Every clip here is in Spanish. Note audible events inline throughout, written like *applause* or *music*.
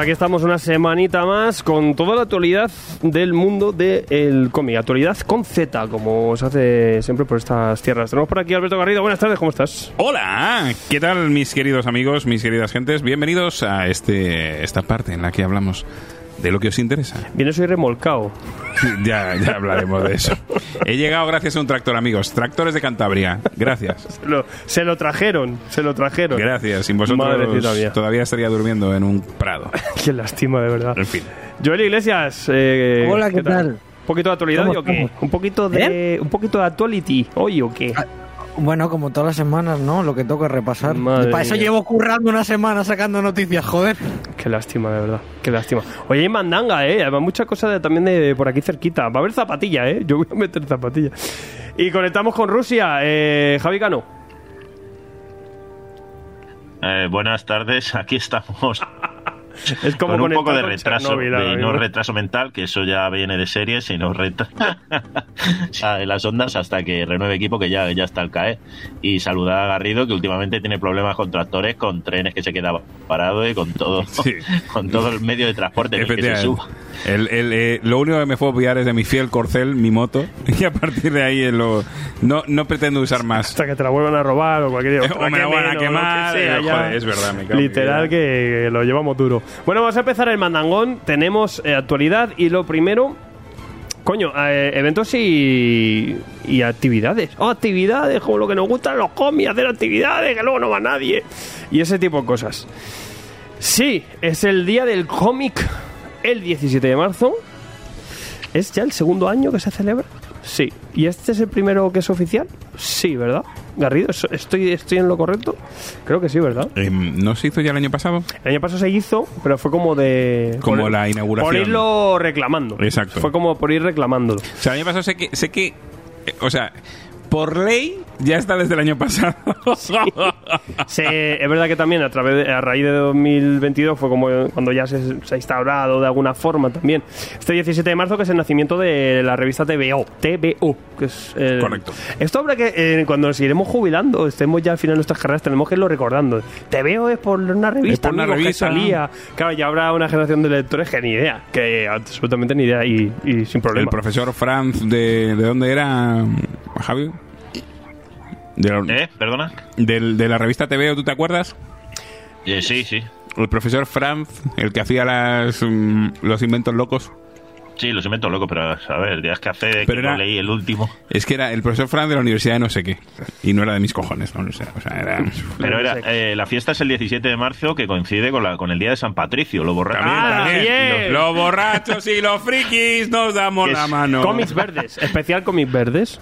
Pues aquí estamos una semanita más con toda la actualidad del mundo del cómic. Actualidad con Z, como se hace siempre por estas tierras. Tenemos por aquí Alberto Garrido. Buenas tardes, ¿cómo estás? Hola, ¿qué tal mis queridos amigos, mis queridas gentes? Bienvenidos a este esta parte en la que hablamos de lo que os interesa. Vienes hoy remolcado. *laughs* ya, ya hablaremos de eso. He llegado gracias a un tractor, amigos. Tractores de Cantabria. Gracias. Se lo, se lo trajeron, se lo trajeron. Gracias. Sin vosotros mía. todavía estaría durmiendo en un prado. *laughs* Qué lástima, de verdad. En fin. Joel Iglesias. eh, Hola, ¿qué tal? ¿Un poquito de actualidad ¿Cómo o qué? ¿Un poquito de, un poquito de actuality hoy o qué? Ah, Bueno, como todas las semanas, ¿no? Lo que toca repasar. Madre Para eso mía. llevo currando una semana sacando noticias, joder. Qué lástima, de verdad. Qué lástima. Oye, hay mandanga, ¿eh? Además, muchas cosas de- también de por aquí cerquita. Va a haber zapatilla, ¿eh? Yo voy a meter zapatilla. Y conectamos con Rusia. Eh, Javi Cano. Eh, buenas tardes, aquí estamos *laughs* *laughs* Es como con un poco de retraso, de, no retraso mental, que eso ya viene de serie, sino retraso *laughs* en las ondas hasta que renueve equipo, que ya, ya está al caer. Y saludar a Garrido, que últimamente tiene problemas con tractores, con trenes que se quedan parados y con todo, *laughs* Sí. con todo el medio de transporte en el que se suba. El- el, eh, lo único que me fue a obviar es de mi fiel corcel, mi moto, y a partir de ahí eh, lo, no, no pretendo usar más. Hasta que te la vuelvan a robar o cualquier otra. O me la van a quemar, que sea, eh, joder, es verdad, me Literal que lo llevamos duro. Bueno, vamos a empezar el mandangón. Tenemos eh, actualidad y lo primero. Coño, eh, eventos y, y actividades. Oh, actividades, como lo que nos gustan los cómics, hacer actividades, que luego no va nadie. Y ese tipo de cosas. Sí, es el día del cómic, el 17 de marzo. ¿Es ya el segundo año que se celebra? Sí. ¿Y este es el primero que es oficial? Sí, ¿verdad? Garrido, ¿es- ¿estoy, estoy en lo correcto? Creo que sí, ¿verdad? Em, ¿No se hizo ya el año pasado? El año pasado se hizo, pero fue como de... Como por- la inauguración. Por irlo reclamando. Exacto. Fue como por ir reclamándolo. O sea, el año pasado sé que, sé que eh, o sea, por ley ya está desde el año pasado. *laughs* Se- es verdad que también a través de- a raíz de 2022 fue como cuando ya se, se ha instaurado de alguna forma también. Este 17 de marzo que es el nacimiento de la revista TVO, TVO, que es el- Correcto. Esto habrá que eh, cuando nos iremos jubilando, estemos ya al final de nuestras carreras, tenemos que irlo recordando. TVO es por una revista, Es por una amigos, que revista. salía. Claro, ya habrá una generación de lectores que ni idea, que absolutamente ni idea y, y sin el problema. profesor Franz de, ¿de dónde era, Javi? De, la- ¿Eh? ¿Perdona? del- de la revista TVO, ¿tú te acuerdas? Eh, sí, sí. El profesor Franz, el que hacía las, mm, los inventos locos. Sí, los invento loco, pero a ver, ya es que hace Pero que era- no leí el último. Es que era el profesor Franz de la universidad de no sé qué. Y no era de mis cojones, no, lo sé. O sea, era... Pero era, *laughs* eh, la fiesta es el 17 de marzo, que coincide con, la, con el día de San Patricio, lo borracho. También, Ah. Los, los borrachos y los frikis nos damos la mano. Cómics verdes, especial cómics verdes.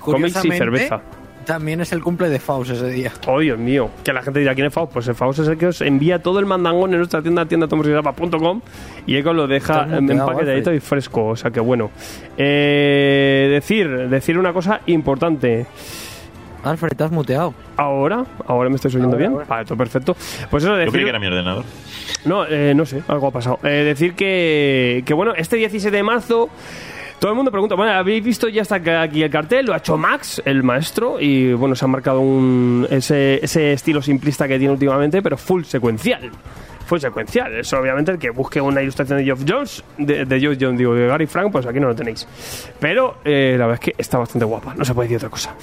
Cómics y cerveza. También es el cumple de Faust ese día. Oh, Dios mío. Que la gente dirá, ¿quién es Faust? Pues el Faust es el que os envía todo el mandangón en nuestra tienda, tienda tomosirapa.com y os lo deja muteado, empaquetadito y fresco. O sea que bueno. Eh, decir, decir una cosa importante. Alfred, te has muteado. Ahora, ahora me estoy oyendo bien. ahora. Vale, todo perfecto. Pues eso, Yo decir. creí que era mi ordenador. No, eh, no sé, algo ha pasado. Eh, decir que, que, bueno, este 17 de marzo. Todo el mundo pregunta, bueno, ¿habéis visto ya está aquí el cartel? Lo ha hecho Max, el maestro, y bueno, se ha marcado un, ese, estilo simplista que tiene últimamente, pero full secuencial. Full secuencial. Eso, obviamente, el que busque una ilustración de Geoff Jones, de, de Geoff Jones, digo, de Gary Frank, pues aquí no lo tenéis. Pero eh, la verdad es que está bastante guapa, no se puede decir otra cosa.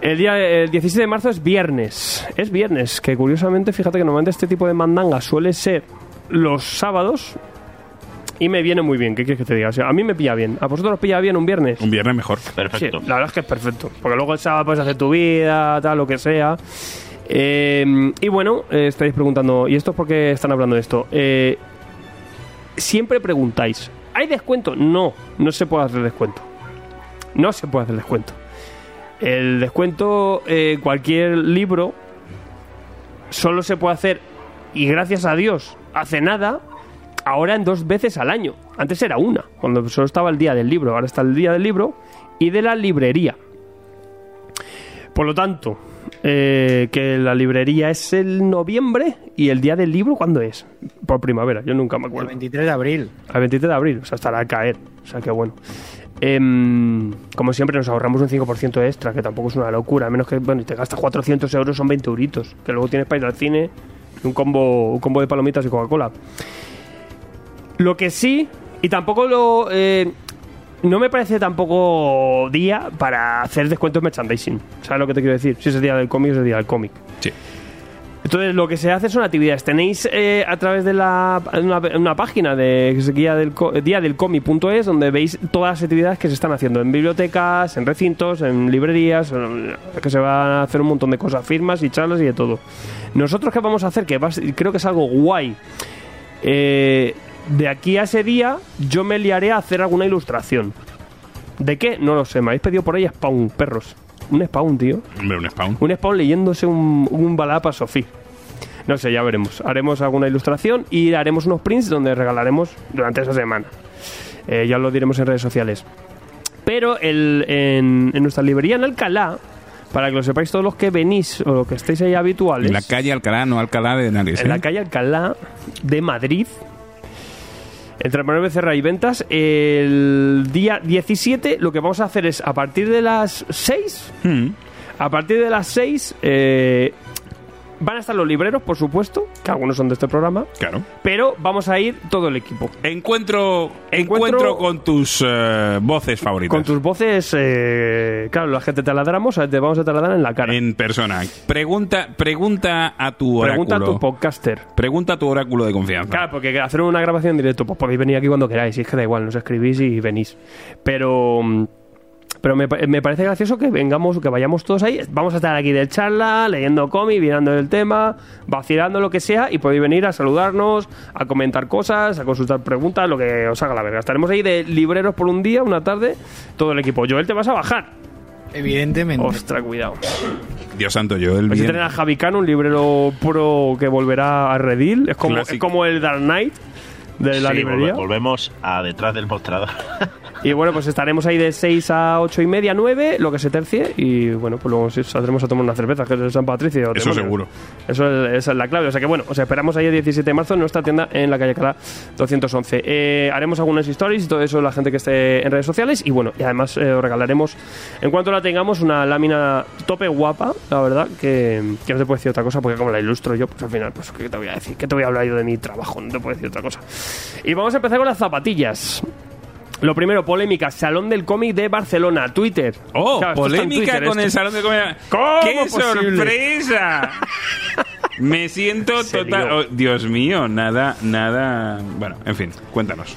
El día el 17 de marzo es viernes. Es viernes, que curiosamente, fíjate que normalmente este tipo de mandanga suele ser los sábados y me viene muy bien. ¿Qué quieres que te diga? O sea, a mí me pilla bien. ¿A vosotros os pilla bien un viernes? Un viernes mejor. Perfecto. Sí, la verdad es que es perfecto. Porque luego el sábado puedes hacer tu vida, tal, lo que sea. Eh, y bueno, eh, estáis preguntando, ¿y esto es por qué están hablando de esto? Eh, siempre preguntáis, ¿hay descuento? No, no se puede hacer descuento. No se puede hacer descuento. El descuento, eh, cualquier libro, solo se puede hacer, y gracias a Dios, hace nada, ahora en dos veces al año. Antes era una, cuando solo estaba el día del libro, ahora está el día del libro y de la librería. Por lo tanto, eh, que la librería es el noviembre y el día del libro, ¿cuándo es? Por primavera, yo nunca me El acuerdo. 23 de abril. Al 23 de abril, o sea, estará a caer. O sea, que bueno. Em, como siempre, nos ahorramos un 5% extra, que tampoco es una locura. A menos que, bueno, te gastas 400 euros, son 20 euritos. Que luego tienes para ir al cine y un combo, un combo de palomitas y Coca-Cola. Lo que sí, y tampoco lo. eh, no me parece tampoco día para hacer descuentos merchandising. ¿Sabes lo que te quiero decir? Si es el día del cómic, es el día del cómic. Sí. Entonces, lo que se hace son actividades. Tenéis eh, a través de la, una, una página de que se guía del, día del cómic.es donde veis todas las actividades que se están haciendo en bibliotecas, en recintos, en librerías, que se van a hacer un montón de cosas, firmas y charlas y de todo. Nosotros, ¿qué vamos a hacer? Que va creo que es algo guay. Eh, de aquí a ese día, yo me liaré a hacer alguna ilustración. ¿De qué? No lo sé. Me habéis pedido por ahí Spawn, perros. Un Spawn, tío. Hombre, un spawn. Un Spawn leyéndose un, un balada para Sofía. No sé, ya veremos. Haremos alguna ilustración y haremos unos prints donde regalaremos durante esa semana. Eh, ya lo diremos en redes sociales. Pero el- en, en nuestra librería en Alcalá, para que lo sepáis todos los que venís o los que estéis ahí habituales, En la calle Alcalá, no Alcalá de Henares. en la ¿eh? calle Alcalá de Madrid, entre Manuel Becerra y Ventas, el día 17 lo que vamos a hacer es a partir de las 6 Mm. a partir de las 6 eh, van a estar los libreros, por supuesto, que algunos son de este programa, Claro. pero vamos a ir todo el equipo. Encuentro, Encuentro- encuentro con tus eh, voces favoritas. Con tus voces, eh, claro, la gente te taladramos, te vamos a taladrar en la cara. En persona. Pregunta, pregunta a tu oráculo. Pregunta a tu podcaster. Pregunta a tu oráculo de confianza. Claro, porque hacer una grabación en directo, pues podéis venir aquí cuando queráis, y es que da igual, nos escribís y venís. Pero. Pero me, pa- me parece gracioso que vengamos, que vayamos todos ahí. Vamos a estar aquí de charla, leyendo cómic, mirando el tema, vacilando lo que sea, y podéis venir a saludarnos, a comentar cosas, a consultar preguntas, lo que os haga la verga. Estaremos ahí de libreros por un día, una tarde, todo el equipo. Joel, te vas a bajar. Evidentemente. Ostras, cuidado. Dios santo, yo el Vais a bien. tener a Javi Cano, un librero pro que volverá a Redil. Es como, es como el Dark Knight de la Sí, librería. volve- volvemos a detrás del mostrador. *laughs* Y bueno, pues estaremos ahí de 6 a 8 y media, 9, lo que se tercie. Y bueno, pues luego saldremos a tomar una cerveza, que es de San Patricio. Eso seguro. Eso es, esa es la clave. O sea que bueno, os esperamos ahí el 17 de marzo en nuestra tienda en la calle Cala 211. Eh, haremos algunas stories y todo eso la gente que esté en redes sociales. Y bueno, y además eh, os regalaremos, en cuanto la tengamos, una lámina tope guapa, la verdad, que, que no te puedo decir otra cosa, porque como la ilustro yo, pues al final, pues ¿qué te voy a decir? ¿Qué te voy a hablar yo de mi trabajo? No te puedo decir otra cosa. Y vamos a empezar con las zapatillas. Lo primero, polémica, Salón del Cómic de Barcelona, Twitter. Oh, Claro, polémica Twitter, con esto. el salón de comedia. ¿Cómo ¡Qué posible? sorpresa! *laughs* Me siento total. oh, Dios mío, nada, nada. Bueno, en fin, cuéntanos.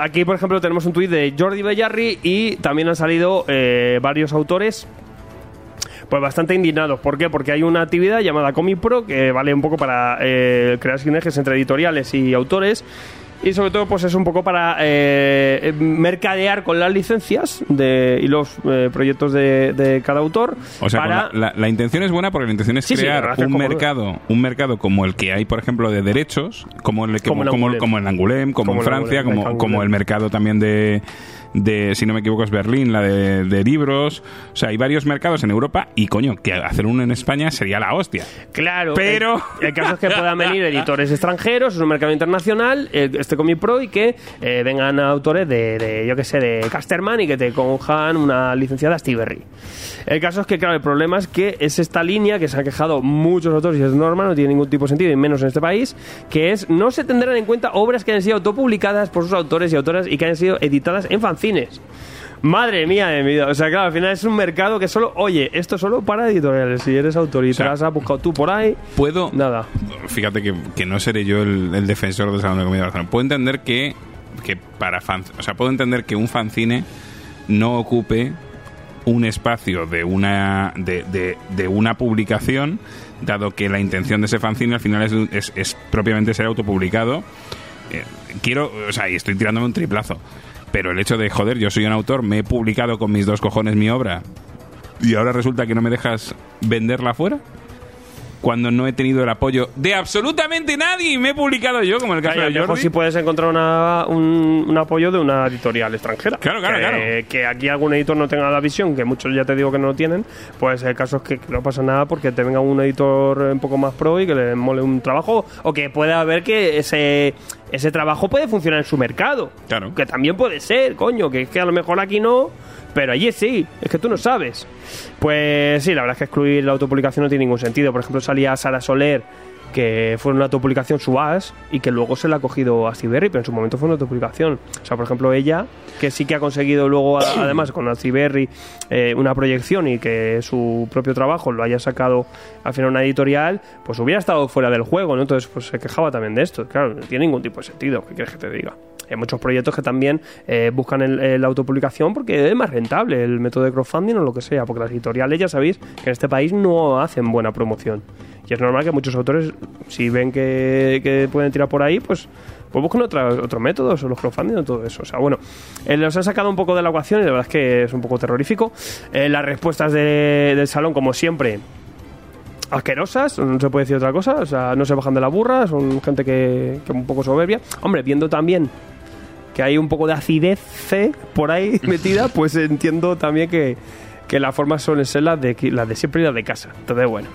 Aquí, por ejemplo, tenemos un tuit de Jordi Bellarri y también han salido eh, varios autores pues bastante indignados. ¿Por qué? Porque hay una actividad llamada Comic Pro que vale un poco para eh, crear sinergias entre editoriales y autores. Y sobre todo, pues es un poco para eh, mercadear con las licencias de, y los eh, proyectos de, de cada autor. O sea, para, la, la- la intención es buena porque la intención es Sí, crear un como- mercado, un mercado como el que hay, por ejemplo, de derechos, como el que- Como como, en como, Angoulême. en Angoulême, como, en Francia, como, como el mercado también de, de, si no me equivoco, es Berlín, la de, de libros. O sea, hay varios mercados en Europa y, coño, que hacer uno en España sería la hostia. Claro, Pero- el, el caso es que puedan venir editores extranjeros, es un mercado internacional, eh, este Comic Pro, y que eh, vengan autores de, de, yo que sé, de Casterman y que te cojan una licenciada Stiberry. El caso es que, claro, el problema es que es esta línea que se han quejado muchos autores y es normal, no tiene ningún tipo de sentido, y menos en este país, que es no se tendrán en cuenta obras que hayan sido autopublicadas por sus autores y autoras y que hayan sido editadas en fanzines. Madre mía de mi vida. O sea, claro, al final es un mercado que solo, oye, esto es solo para editoriales. Si eres autor y te las has buscado tú por ahí, Puedo, nada. fíjate que, que no seré yo el, el defensor del Salón de Comedia de Barcelona. Puedo entender que, que para fan, o sea, puedo entender que un fanzine no ocupe un espacio de una de, de- de una publicación, dado que la intención de ese fanzine al final es, es- es propiamente ser autopublicado. Eh, quiero, o sea, y estoy tirándome un triplazo. Pero el hecho de, joder, yo soy un autor, me he publicado con mis dos cojones mi obra y ahora resulta que no me dejas venderla fuera cuando no he tenido el apoyo de absolutamente nadie y me he publicado yo, como el caso Claro, a de Jordi. si puedes encontrar una- un, un apoyo de una editorial extranjera. Claro, claro, que, claro. Que aquí algún editor no tenga la visión, que muchos ya te digo que no lo tienen, pues el caso es que, que no pasa nada porque te venga un editor un poco más pro y que le mole un trabajo o que pueda ver que ese, ese trabajo puede funcionar en su mercado. Claro. Que también puede ser, coño, que es que a lo mejor aquí no, pero allí sí, es que tú no sabes. Pues sí, la verdad es que excluir la autopublicación no tiene ningún sentido. Por ejemplo, salía Sara Soler que fue una autopublicación su as y que luego se la ha cogido a Berry, pero en su momento fue una autopublicación. O sea, por ejemplo, ella, que sí que ha conseguido luego, *clears throat* además, con Berry eh, una proyección y que su propio trabajo lo haya sacado al final una editorial, pues hubiera estado fuera del juego, ¿no? Entonces, pues se quejaba también de esto. Claro, no tiene ningún tipo de sentido. ¿Qué quieres que te diga? Hay muchos proyectos que también eh, buscan la autopublicación porque es más rentable el método de crowdfunding o lo que sea, porque las editoriales ya sabéis que en este país no hacen buena promoción. Y es normal que muchos autores, si ven que, pueden tirar por ahí, pues, pues buscan otros métodos, o los crowdfunding o todo eso. O sea, bueno, eh, los ha sacado un poco de la ecuación y la verdad es que es un poco terrorífico. Eh, las respuestas de- del salón, como siempre, asquerosas, no se puede decir otra cosa, o sea, no se bajan de la burra, son gente que, que un poco soberbia. Hombre, viendo también que hay un poco de acidez C por ahí *laughs* metida, pues entiendo también que, que las formas suelen ser las de, las de siempre y las de casa. Entonces, bueno.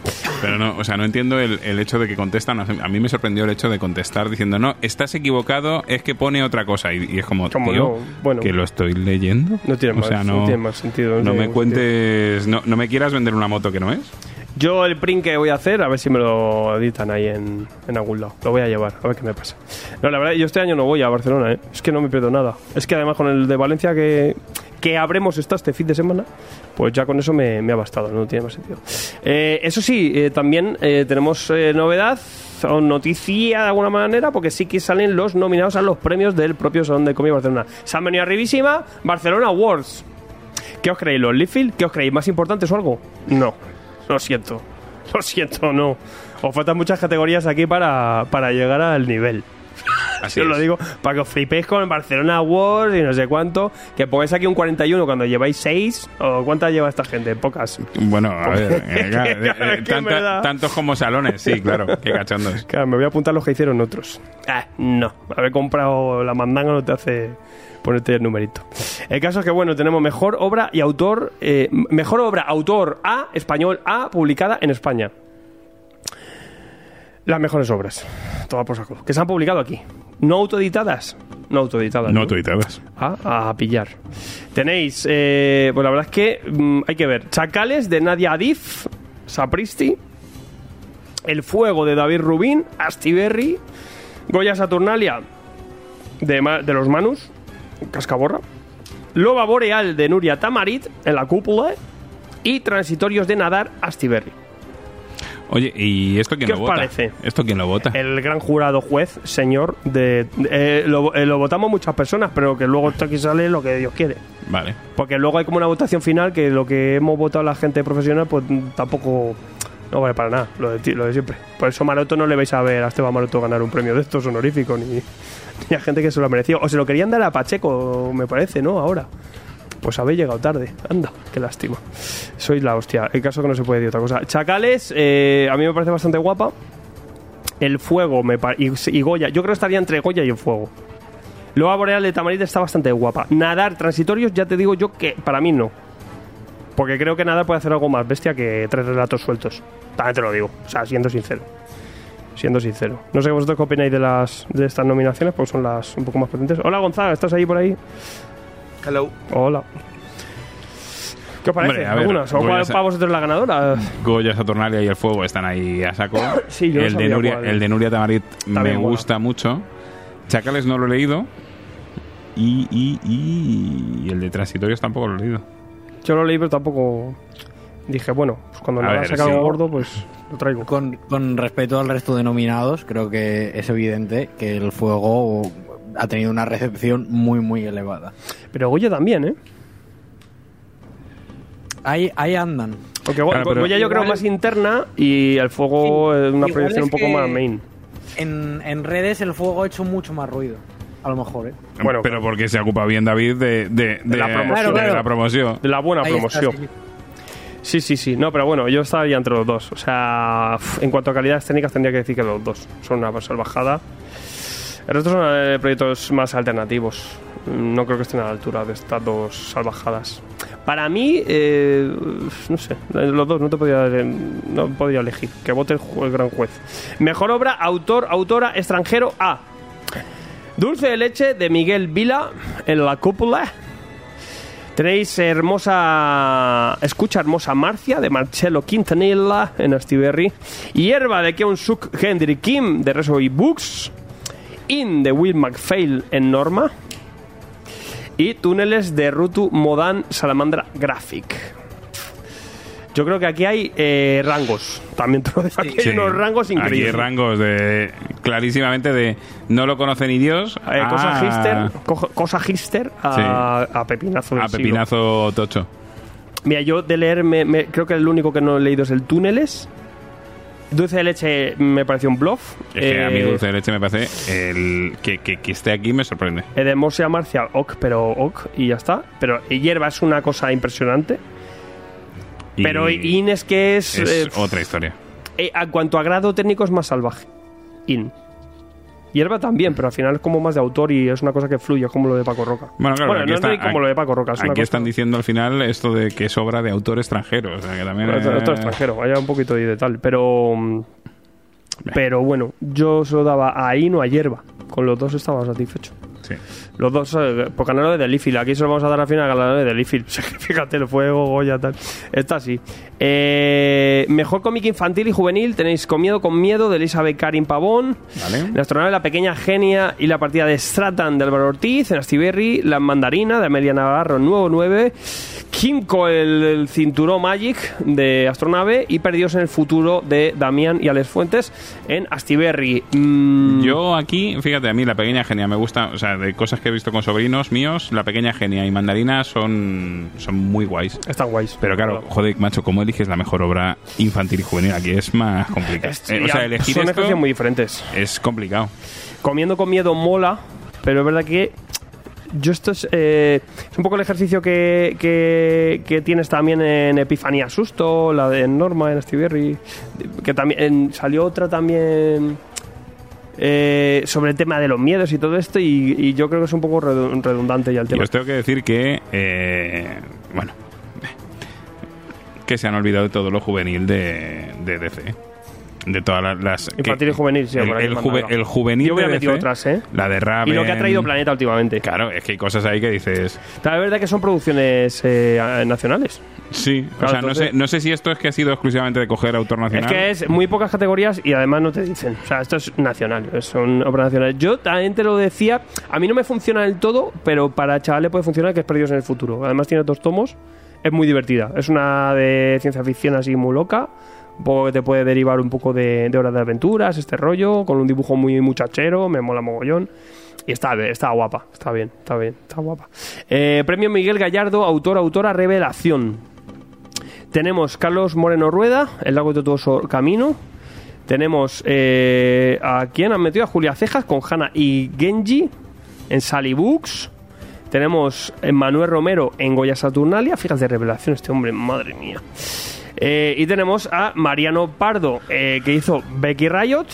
Pero no, o sea, no entiendo el, el hecho de que contestan. A mí me sorprendió el hecho de contestar diciendo, no, estás equivocado, es que pone otra cosa. Y, y es como, Como tío, no, bueno. que lo estoy leyendo. No tiene, o más, sea, no, no, tiene más sentido. no tiene me cuentes, no, no me quieras vender una moto que no es. Yo el print que voy a hacer, a ver si me lo editan ahí en, en algún lado. Lo voy a llevar, a ver qué me pasa. No, la verdad, yo este año no voy a Barcelona, ¿eh? Es que no me pierdo nada. Es que además con el de Valencia que, que habremos este fin de semana, pues ya con eso me, me ha bastado, no tiene más sentido. Eh, eso sí, eh, también eh, tenemos eh, novedad o noticia de alguna manera, porque sí que salen los nominados a los premios del propio Salón de Cómic Barcelona. Se han venido arribísima Barcelona Awards. ¿Qué os creéis? ¿Los Leaffield? ¿Qué os creéis? ¿Más importantes o algo? No. Lo siento. Lo siento, no. Os faltan muchas categorías aquí para, para llegar al nivel. Así Yo lo digo para que os flipéis con el Barcelona Awards y no sé cuánto. Que pongáis aquí un 41 cuando lleváis 6. ¿O cuántas lleva esta gente? Pocas. Bueno, a ver, eh, claro, *laughs* eh, Claro, eh, tanta- tantos como salones, sí, claro, qué cachondos. Claro, me voy a apuntar los que hicieron otros. Ah, no. Haber comprado la mandanga no te hace ponerte el numerito. El caso es que, bueno, tenemos mejor obra y autor. eh, mejor obra, autor A, español A, publicada en España. Las mejores obras. Todas por saco. Que se han publicado aquí. No autoeditadas. No autoeditadas. No tuiteadas. a, a pillar. Tenéis, eh, pues la verdad es que mm, hay que ver. Chacales de Nadia Adif, Sapristi, El Fuego de David Rubín, Astiberri, Goya Saturnalia de los Manus, Cascaborra, Loba Boreal de Nuria Tamarit en la cúpula y Transitorios de Nadar, Astiberri. Oye, ¿y esto quién ¿Qué lo os vota? parece? ¿Esto quién lo vota? El gran jurado juez, señor, de, eh, lo, eh, lo votamos muchas personas, pero que luego esto aquí sale lo que Dios quiere. Vale. Porque luego hay como una votación final que lo que hemos votado la gente profesional, pues tampoco no vale para nada, lo de, siempre. Por eso Maroto no le vais a ver a Esteban Maroto ganar un premio de estos honorífico, *laughs* ni, a gente que se lo ha merecido. O se lo querían dar a Pacheco, me parece, ¿no? Ahora. Pues habéis llegado tarde. Anda, qué lástima. Sois la hostia. El caso que no se puede decir otra cosa. Chacales, eh, a mí me parece bastante guapa. El fuego me y, y Goya. Yo creo que estaría entre Goya y el fuego. Loa Boreal de Tamarita está bastante guapa. Nadar transitorios, ya te digo yo que para mí no. Porque creo que Nadar puede hacer algo más bestia que tres relatos sueltos. También te lo digo. O sea, siendo sincero. Siendo sincero. No sé vosotros qué opináis de las de estas nominaciones, porque son las un poco más potentes. Hola Gonzaga, ¿estás ahí por ahí? Hello. Hola. ¿Qué os parece? Hombre, a ver, ¿Algunas? ¿O cuál para vosotros la ganadora? Goya, Saturnalia y el fuego están ahí a saco. *coughs* Sí, yo no el, de Nuria, el de Nuria Tamarit me gusta mucho. Chacales no lo he leído. Y, y, y el de Transitorios tampoco lo he leído. Yo lo leí, pero tampoco dije, bueno, pues cuando A nada ver, saca sí. algo gordo, pues lo traigo. Con, con respecto al resto de nominados, creo que es evidente que el fuego ha tenido una recepción muy, muy elevada. Pero Goya también, ¿eh? Ahí, ahí andan. Porque Claro, Goya yo creo más interna y el fuego Sí, es una proyección es un poco más main. En, en redes el fuego ha hecho mucho más ruido. A lo mejor, ¿eh? Bueno, pero porque se ocupa bien David de, de, de- la promoción. Claro, claro. de la promoción. De la buena Ahí está, promoción. sí. Sí, sí, sí. No, pero bueno, yo estaría entre los dos. O sea, en cuanto a calidades técnicas, tendría que decir que los dos son una salvajada. El resto son eh, proyectos más alternativos. No creo que estén a la altura de estas dos salvajadas. Para mí, eh, no sé, los dos no te podía, no podía elegir. Que vote el, el gran juez. Mejor obra, autor, autora, extranjero A. Dulce de leche de Miguel Vila en la cúpula. Tenéis hermosa. Escucha hermosa Marcia de Marcello Quintanilla en Astiberri. Hierba de Keon Suk Hendrik Kim de Reservoir Books. In de Will McPhail en Norma. Y túneles de Rutu Modan Salamandra Graphic. Yo creo que aquí hay eh, rangos. También te lo digo, aquí hay unos rangos Aquí hay increíbles. rangos de clarísimamente de no lo conoce ni Dios Eh, cosa a- hister, co- cosa hister a, a pepinazo. a siglo. pepinazo tocho. Mira, yo de leer, me- me- creo que el único que no he leído es el Túneles. Dulce de leche me pareció un bluff. Es que a mí Eh, dulce de leche me parece el que, que, que esté aquí me sorprende. Edemosia Marcia, ok, pero ok, y ya está. Pero hierba es una cosa impresionante. Y pero In es que es. es eh, otra historia. eh, a cuanto a grado técnico es más salvaje. In. Hierba también, pero al final es como más de autor y es una cosa que fluye, como lo de Paco Roca. Bueno, claro, aquí no está- es como lo de Paco Roca. Es Aquí cosa- están diciendo al final esto de que sobra de autor extranjero. O sea, que también. Bueno, eh, otro extranjero, vaya un poquito de tal. Pero. mm, Pero bueno, yo se lo daba a In o a Hierba. Con los dos estaba satisfecho. Sí. Los dos, eh, por ganador de Delifil. Aquí se lo vamos a dar al final a ganador de Delifil. *laughs* Fíjate, el fuego, Goya, tal. Está así. Eh, mejor cómic infantil y juvenil. Tenéis Con miedo, con miedo de Elizabeth Karin Pavón. Vale. La astronave La Pequeña Genia y la partida de Stratan de Álvaro Ortiz. En Astiberri, La Mandarina de Amelia Navarro, nuevo 9. Kimco, el, el cinturón Magic de Astronave. Y Perdidos en el futuro de Damián y Alex Fuentes en Astiberri. Mm, Yo aquí, fíjate, a mí la pequeña genia me gusta, o sea, de cosas que he visto con sobrinos míos, la pequeña genia y mandarina son, son muy guays. Están guays. Pero claro, joder, macho, ¿cómo eliges la mejor obra infantil y juvenil? Aquí es más complicado. Es- Eh, o sea, elegir son esto ejercicios muy diferentes. es complicado. Comiendo con miedo mola, pero es verdad que yo esto es, eh, es un poco el ejercicio que, que, que tienes también en Epifanía Susto, la de Norma en Stiberry, que también en- salió otra también eh, sobre el tema de los miedos y todo esto y, y yo creo que es un poco redu- redundante ya el tema. os tengo que decir que, eh, bueno, que se han olvidado de todo lo juvenil de, de DC. De todas las... Infantil que- y juvenil, sí, el, por el, juve- el juvenil Yo de metido DC, otras, ¿eh? La de Raven... Y lo que ha traído Planeta últimamente. Claro, es que hay cosas ahí que dices... La verdad que son producciones eh, nacionales. Sí, o sea, no, sé, no sé si esto es que ha sido exclusivamente de coger autor Es nacional. que es muy pocas categorías y además no te dicen. O sea, esto es nacional, son obras nacionales. Yo también te lo decía, a mí no me funciona del todo, pero para chavales puede funcionar que es Perdidos en el Futuro. Además tiene dos tomos, es muy divertida. Es una de ciencia ficción así muy loca, un poco que te puede derivar un poco de, de horas de aventuras, este rollo, con un dibujo muy muchachero, me mola mogollón. Y está, está guapa, está bien, está bien, está guapa. Eh, premio Miguel Gallardo, autor, autora, revelación. Tenemos Carlos Moreno Rueda, El lago de Tortuoso Camino. Tenemos eh, a quién han metido a Julia Cejas con Hanna y Genji en Sally Books. Tenemos a Manuel Romero en Goya Saturnalia. Fíjate, revelación este hombre, madre mía. Eh, y tenemos a Mariano Pardo, eh, que hizo Becky Riot,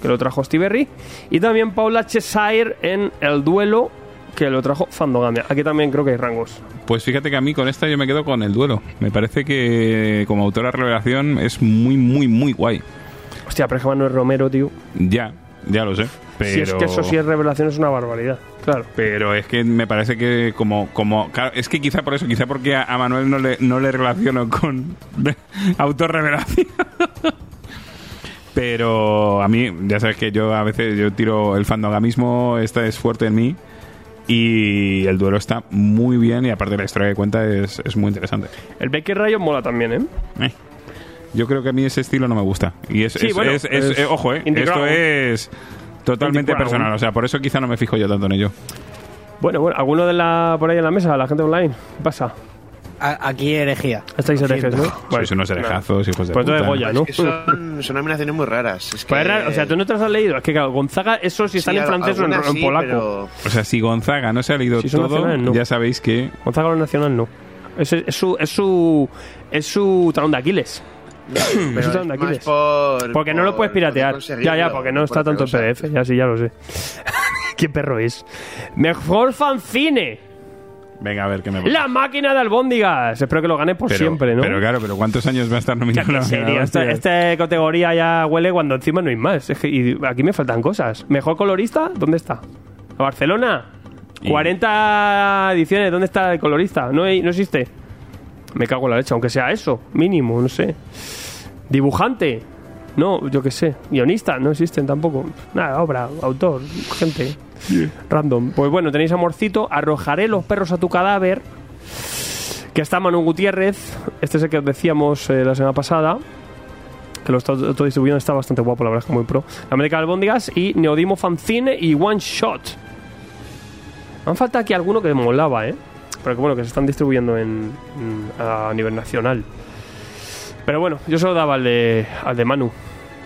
que lo trajo Stiberry. Y también Paula Cheshire en El Duelo, que lo trajo Fandogamia. Aquí también creo que hay rangos. Pues fíjate que a mí con esta yo me quedo con el duelo. Me parece que como autora revelación es muy, muy, muy guay. Hostia, pero es que Manuel Romero, tío. Ya, ya lo sé. Pero... Si es que eso sí es revelación, es una barbaridad. Claro. Pero es que me parece que como... como claro, es que quizá por eso, quizá porque a, a Manuel no le, no le relaciono con *laughs* autor revelación. Pero a mí, ya sabes que yo a veces yo tiro el fandogamismo, esta es fuerte en mí. Y el duelo está muy bien y aparte la historia que cuenta es, es muy interesante. El Becky Rayo mola también, ¿eh? Eh. Yo creo que a mí ese estilo no me gusta. Y es, Sí, es- bueno, es- es- es eh, ojo, eh, esto es totalmente personal. O sea, por eso quizá no me fijo yo tanto en ello. Bueno, bueno, ¿alguno de la por ahí en la mesa, la gente online? ¿Qué pasa? A- Aquí herejía. Estáis herejes, ¿no? Sois unos herejazos, hijos de Pues puta. entonces Goya, ¿no? Es que son, son nominaciones muy raras. Es que, Pues es raro, o sea, tú no te las has leído. Es que, claro, Gonzaga, eso si están Sí, en francés o en, algunas en sí, polaco. pero- O sea, si Gonzaga no se ha leído Si son todo, nacionales, no. ya sabéis que... Gonzaga lo nacional no. Es, es su, es su. Es su talón de Aquiles. Pero es más Aquiles. por- Porque no lo puedes piratear. Ya, ya, porque no por está tanto en. PDF. Ya sí, ya lo sé. *laughs* ¿Qué perro es? Mejor fanzine. Venga, a ver qué me La máquina de albóndigas. Espero que lo gane por pero, siempre, ¿no? Pero claro, pero ¿cuántos años va a estar nominado? *laughs* Esta, esta categoría ya huele cuando encima no hay más. Es que, y aquí me faltan cosas. ¿Mejor colorista? ¿Dónde está? ¿A Barcelona? Y- 40 ediciones, ¿dónde está el colorista? No, hay- no existe. Me cago en la leche, aunque sea eso, mínimo, no sé. Dibujante, no, yo qué sé. Guionista, no existen tampoco. Nada, obra, autor, gente. Random. Pues bueno, tenéis amorcito. Arrojaré los perros a tu cadáver. Que está Manu Gutiérrez. Este es el que os decíamos eh, la semana pasada. Que lo está autodistribuyendo. Está bastante guapo, la verdad es que muy pro. América Albóndigas y Neodimo Fanzine y One Shot. Me han falta aquí alguno que molaba, ¿eh? Pero que bueno, que se están distribuyendo en, en- a nivel nacional. Pero bueno, yo solo daba al de, al de Manu.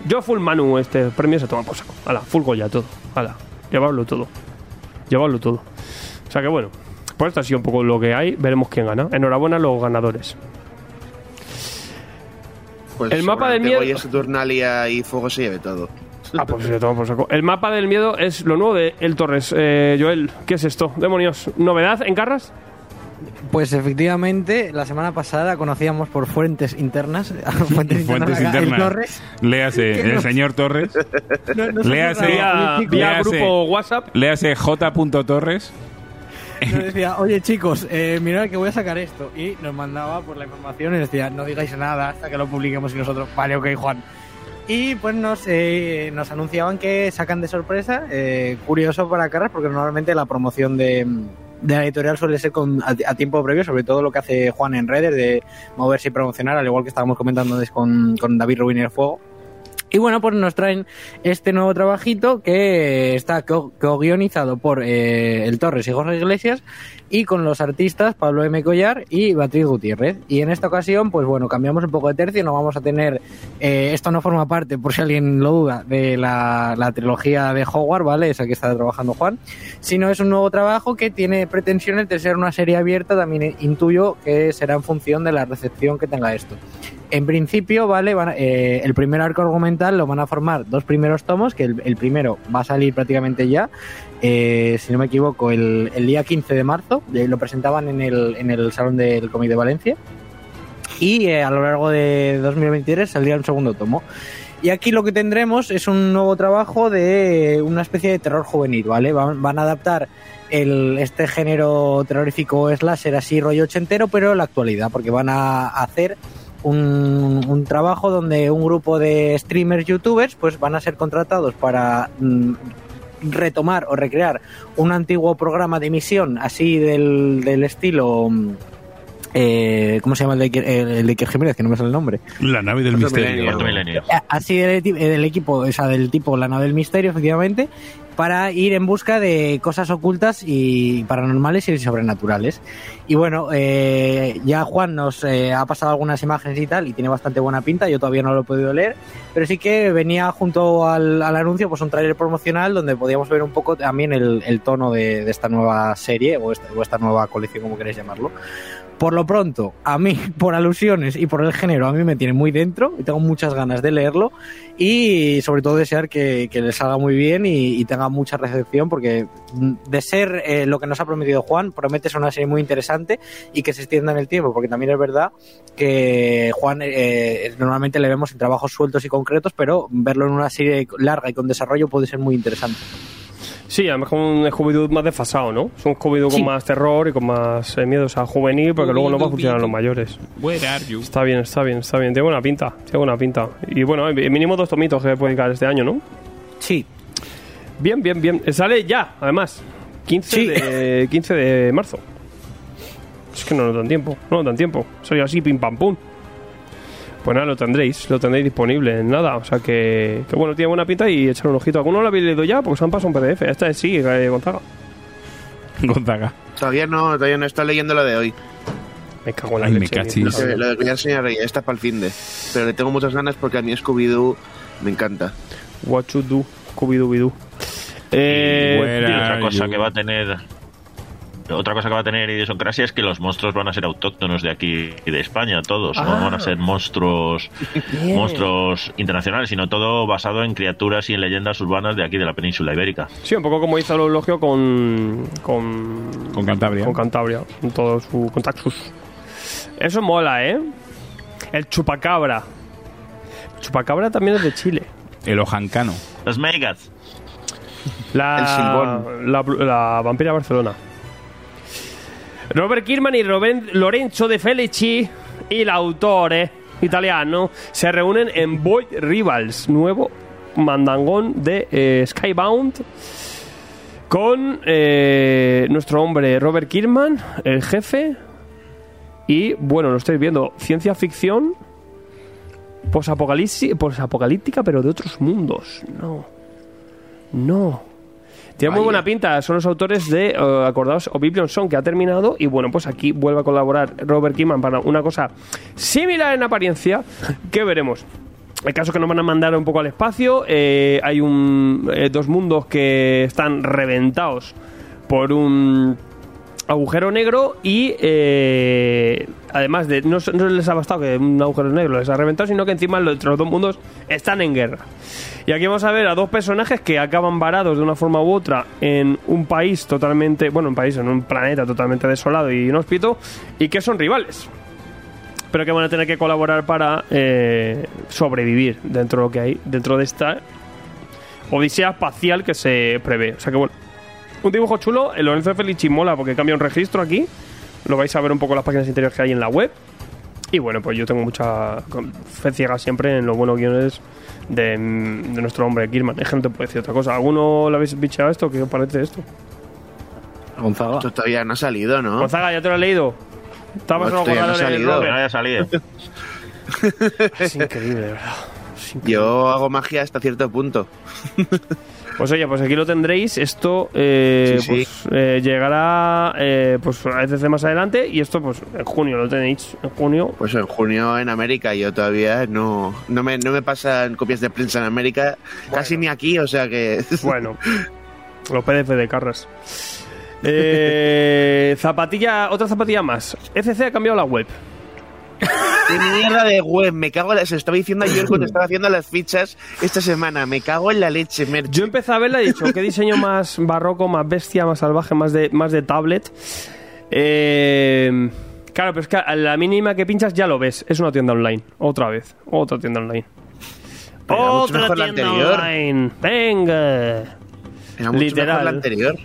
Yo full Manu, este premio se toma por saco. Hala, full Goya todo. Hala, llevarlo todo. Llevarlo todo. O sea que bueno, pues esto ha sido un poco lo que hay. Veremos quién gana. Enhorabuena a los ganadores. Pues El mapa del miedo- Goya, Saturnalia y Fuego se lleve todo. Ah, pues se toma por saco. El mapa del miedo es lo nuevo de El Torres. Eh, Joel, ¿qué es esto? Demonios. ¿Novedad en Carras? Pues efectivamente, la semana pasada conocíamos por fuentes internas, *laughs* fuentes internas, Fuentes acá, el internas. Torres. Léase, el señor Torres. *laughs* No, no se Léase. Vía, léase. grupo WhatsApp. Léase J.Torres. nos *laughs* decía, oye chicos, eh, mirad que voy a sacar esto. Y nos mandaba por la información y nos decía, no digáis nada hasta que lo publiquemos y nosotros, vale, ok, Juan. Y pues nos, eh, nos anunciaban que sacan de sorpresa, eh, curioso para Carras, porque normalmente la promoción de, de la editorial suele ser con, a, a tiempo previo, sobre todo lo que hace Juan en redes, de moverse y promocionar, al igual que estábamos comentando antes con, con David Rubin y el Fuego. Y bueno, pues nos traen este nuevo trabajito que está co- co-guionizado por eh, el Torres y Jorge Iglesias y con los artistas Pablo M. Collar y Beatriz Gutiérrez. Y en esta ocasión, pues bueno, cambiamos un poco de tercio, no vamos a tener, eh, esto no forma parte, por si alguien lo duda, de la, la trilogía de Hogwarts, ¿vale? Esa que está trabajando Juan, sino es un nuevo trabajo que tiene pretensiones de ser una serie abierta, también intuyo que será en función de la recepción que tenga esto. En principio, ¿vale? Eh, el primer arco argumental lo van a formar dos primeros tomos, que el, el primero va a salir prácticamente ya, eh, si no me equivoco, el, el día 15 de marzo, eh, lo presentaban en el, en el Salón del Cómic de Valencia, y eh, a lo largo de 2023 saldría un segundo tomo. Y aquí lo que tendremos es un nuevo trabajo de una especie de terror juvenil, ¿vale? Van, van a adaptar el, este género terrorífico slasher así rollo ochentero, pero en la actualidad, porque van a hacer un, un trabajo donde un grupo de streamers youtubers pues van a ser contratados para mm, retomar o recrear un antiguo programa de emisión así del, del estilo mm, eh, ¿cómo se llama el de, Iker- el, el de Iker Jiménez? Que no me sale el nombre. La nave del misterio. milenio. Cuarto milenio. Eh, Así del, del equipo, o sea, del tipo La nave del misterio, efectivamente, para ir en busca de cosas ocultas y paranormales y sobrenaturales. Y bueno, eh, ya Juan nos eh, ha pasado algunas imágenes y tal, y tiene bastante buena pinta, yo todavía no lo he podido leer, pero sí que venía junto al, al anuncio pues un tráiler promocional donde podíamos ver un poco también el, el tono de, de esta nueva serie, o esta, o esta nueva colección, como queréis llamarlo. Por lo pronto, a mí, *laughs* por alusiones y por el género, a mí me tiene muy dentro y tengo muchas ganas de leerlo y sobre todo desear que, que le salga muy bien y, tenga mucha recepción porque mm, de ser eh, lo que nos ha prometido Juan, promete ser una serie muy interesante y que se extienda en el tiempo porque también es verdad que Juan eh, normalmente le vemos en trabajos sueltos y concretos, pero verlo en una serie larga y con desarrollo puede ser muy interesante. Sí, además con un Scooby-Doo más desfasado, ¿no? Es un Scooby-Doo Sí. con más terror y con más eh, miedo, o sea, juvenil, porque luego no va a funcionar a los mayores. Where are you? Está bien, está bien, está bien. Tiene buena pinta, tiene buena pinta. Y bueno, eh, mínimo dos tomitos que pueden caer este año, ¿no? Sí, Bien, bien, bien. Eh, Sale ya, además. 15, Sí. de, 15 de marzo. Es que no nos dan tiempo, no nos dan tiempo. Soy así, pim pam pum. Pues nada, lo tendréis, lo tendréis disponible en nada. O sea que, que bueno, tiene buena pinta y echar un ojito. ¿Alguno lo habéis leído ya? Porque se han pasado un PDF. Esta es sí, eh, Gonzaga. *laughs* Gonzaga. Todavía no, todavía no está leyendo lo de hoy. Me cago en la Ay, me leche. cachis. Lo de- Cuidar Señora Rey, está para el fin de. Pero le tengo muchas ganas porque a mí Scooby-Doo me encanta. What you do, Scooby-Doo. Eh, Y otra cosa you? que va a tener otra cosa que va a tener idiosincrasia es que los monstruos van a ser autóctonos de aquí y de España todos no Ah. van a ser monstruos monstruos internacionales sino todo basado en criaturas y en leyendas urbanas de aquí de la península ibérica Sí, un poco como hizo el elogio con, con. Con Cantabria. Con Cantabria, con todo su. con Taxus. Eso mola, ¿eh? El chupacabra. Chupacabra también es de Chile. El ojancano. los megas La, El Silbón. La, la vampira Barcelona. Robert Kirkman y Lorenzo De Felici, el autore italiano, se reúnen en Boy Rivals, nuevo mandangón de eh, Skybound, con eh, nuestro hombre Robert Kirkman, el jefe, y bueno, lo estáis viendo, ciencia ficción posapocalíptica, pero de otros mundos. No. No. Tiene muy buena pinta. Son los autores de, eh, acordaos, Oblivion Song, que ha terminado. Y bueno, pues aquí vuelve a colaborar Robert Kirkman para una cosa similar en apariencia, *laughs* que veremos. El caso es que nos van a mandar un poco al espacio. eh, hay un, eh, dos mundos que están reventados por un agujero negro y eh, además de no, no les ha bastado que un agujero negro les ha reventado sino que encima los, dos mundos están en guerra. Y aquí vamos a ver a dos personajes que acaban varados de una forma u otra en un país totalmente bueno un país en un planeta totalmente desolado y inhóspito y que son rivales pero que van a tener que colaborar para eh, sobrevivir dentro de lo que hay dentro de esta odisea espacial que se prevé. O sea que bueno un dibujo chulo, el Lorenzo de Felici mola porque cambia un registro aquí. Lo vais a ver un poco las páginas interiores que hay en la web. Y bueno, pues yo tengo mucha fe ciega siempre en los buenos guiones de, mm, de nuestro hombre Kirman. Es que no te puedo decir otra cosa. ¿Alguno le habéis bicheado esto? ¿Qué os parece esto? Gonzaga. Esto todavía no ha salido, ¿no? Gonzaga, ¿ya te lo has leído? Estabas No, no ha salido. No haya salido. *laughs* Es increíble, de verdad. Es increíble. Yo hago magia hasta cierto punto. *laughs* Pues oye, pues aquí lo tendréis. Esto eh, Sí, sí. pues, eh, llegará eh, pues a ECC más adelante y esto pues en junio lo tenéis. En junio Pues en junio en América yo todavía no, no, me, no me pasan copias de prensa en América, casi ni aquí, o sea que... *laughs* Bueno, los PDF de Carras. Eh, *laughs* zapatilla, otra zapatilla más. ECC ha cambiado la web. ¡Qué mierda de web! Me cago en la... Se lo estaba diciendo ayer cuando estaba haciendo las fichas esta semana. Me cago en la leche, Merch. Yo empecé a verla y he dicho, qué diseño más barroco, más bestia, más salvaje, más de, más de tablet. Eh, claro, pero es que a la mínima que pinchas ya lo ves. Es una tienda online. Otra vez. Otra tienda online. Pero Otra tienda online. Venga. Era mucho literal. mejor la anterior.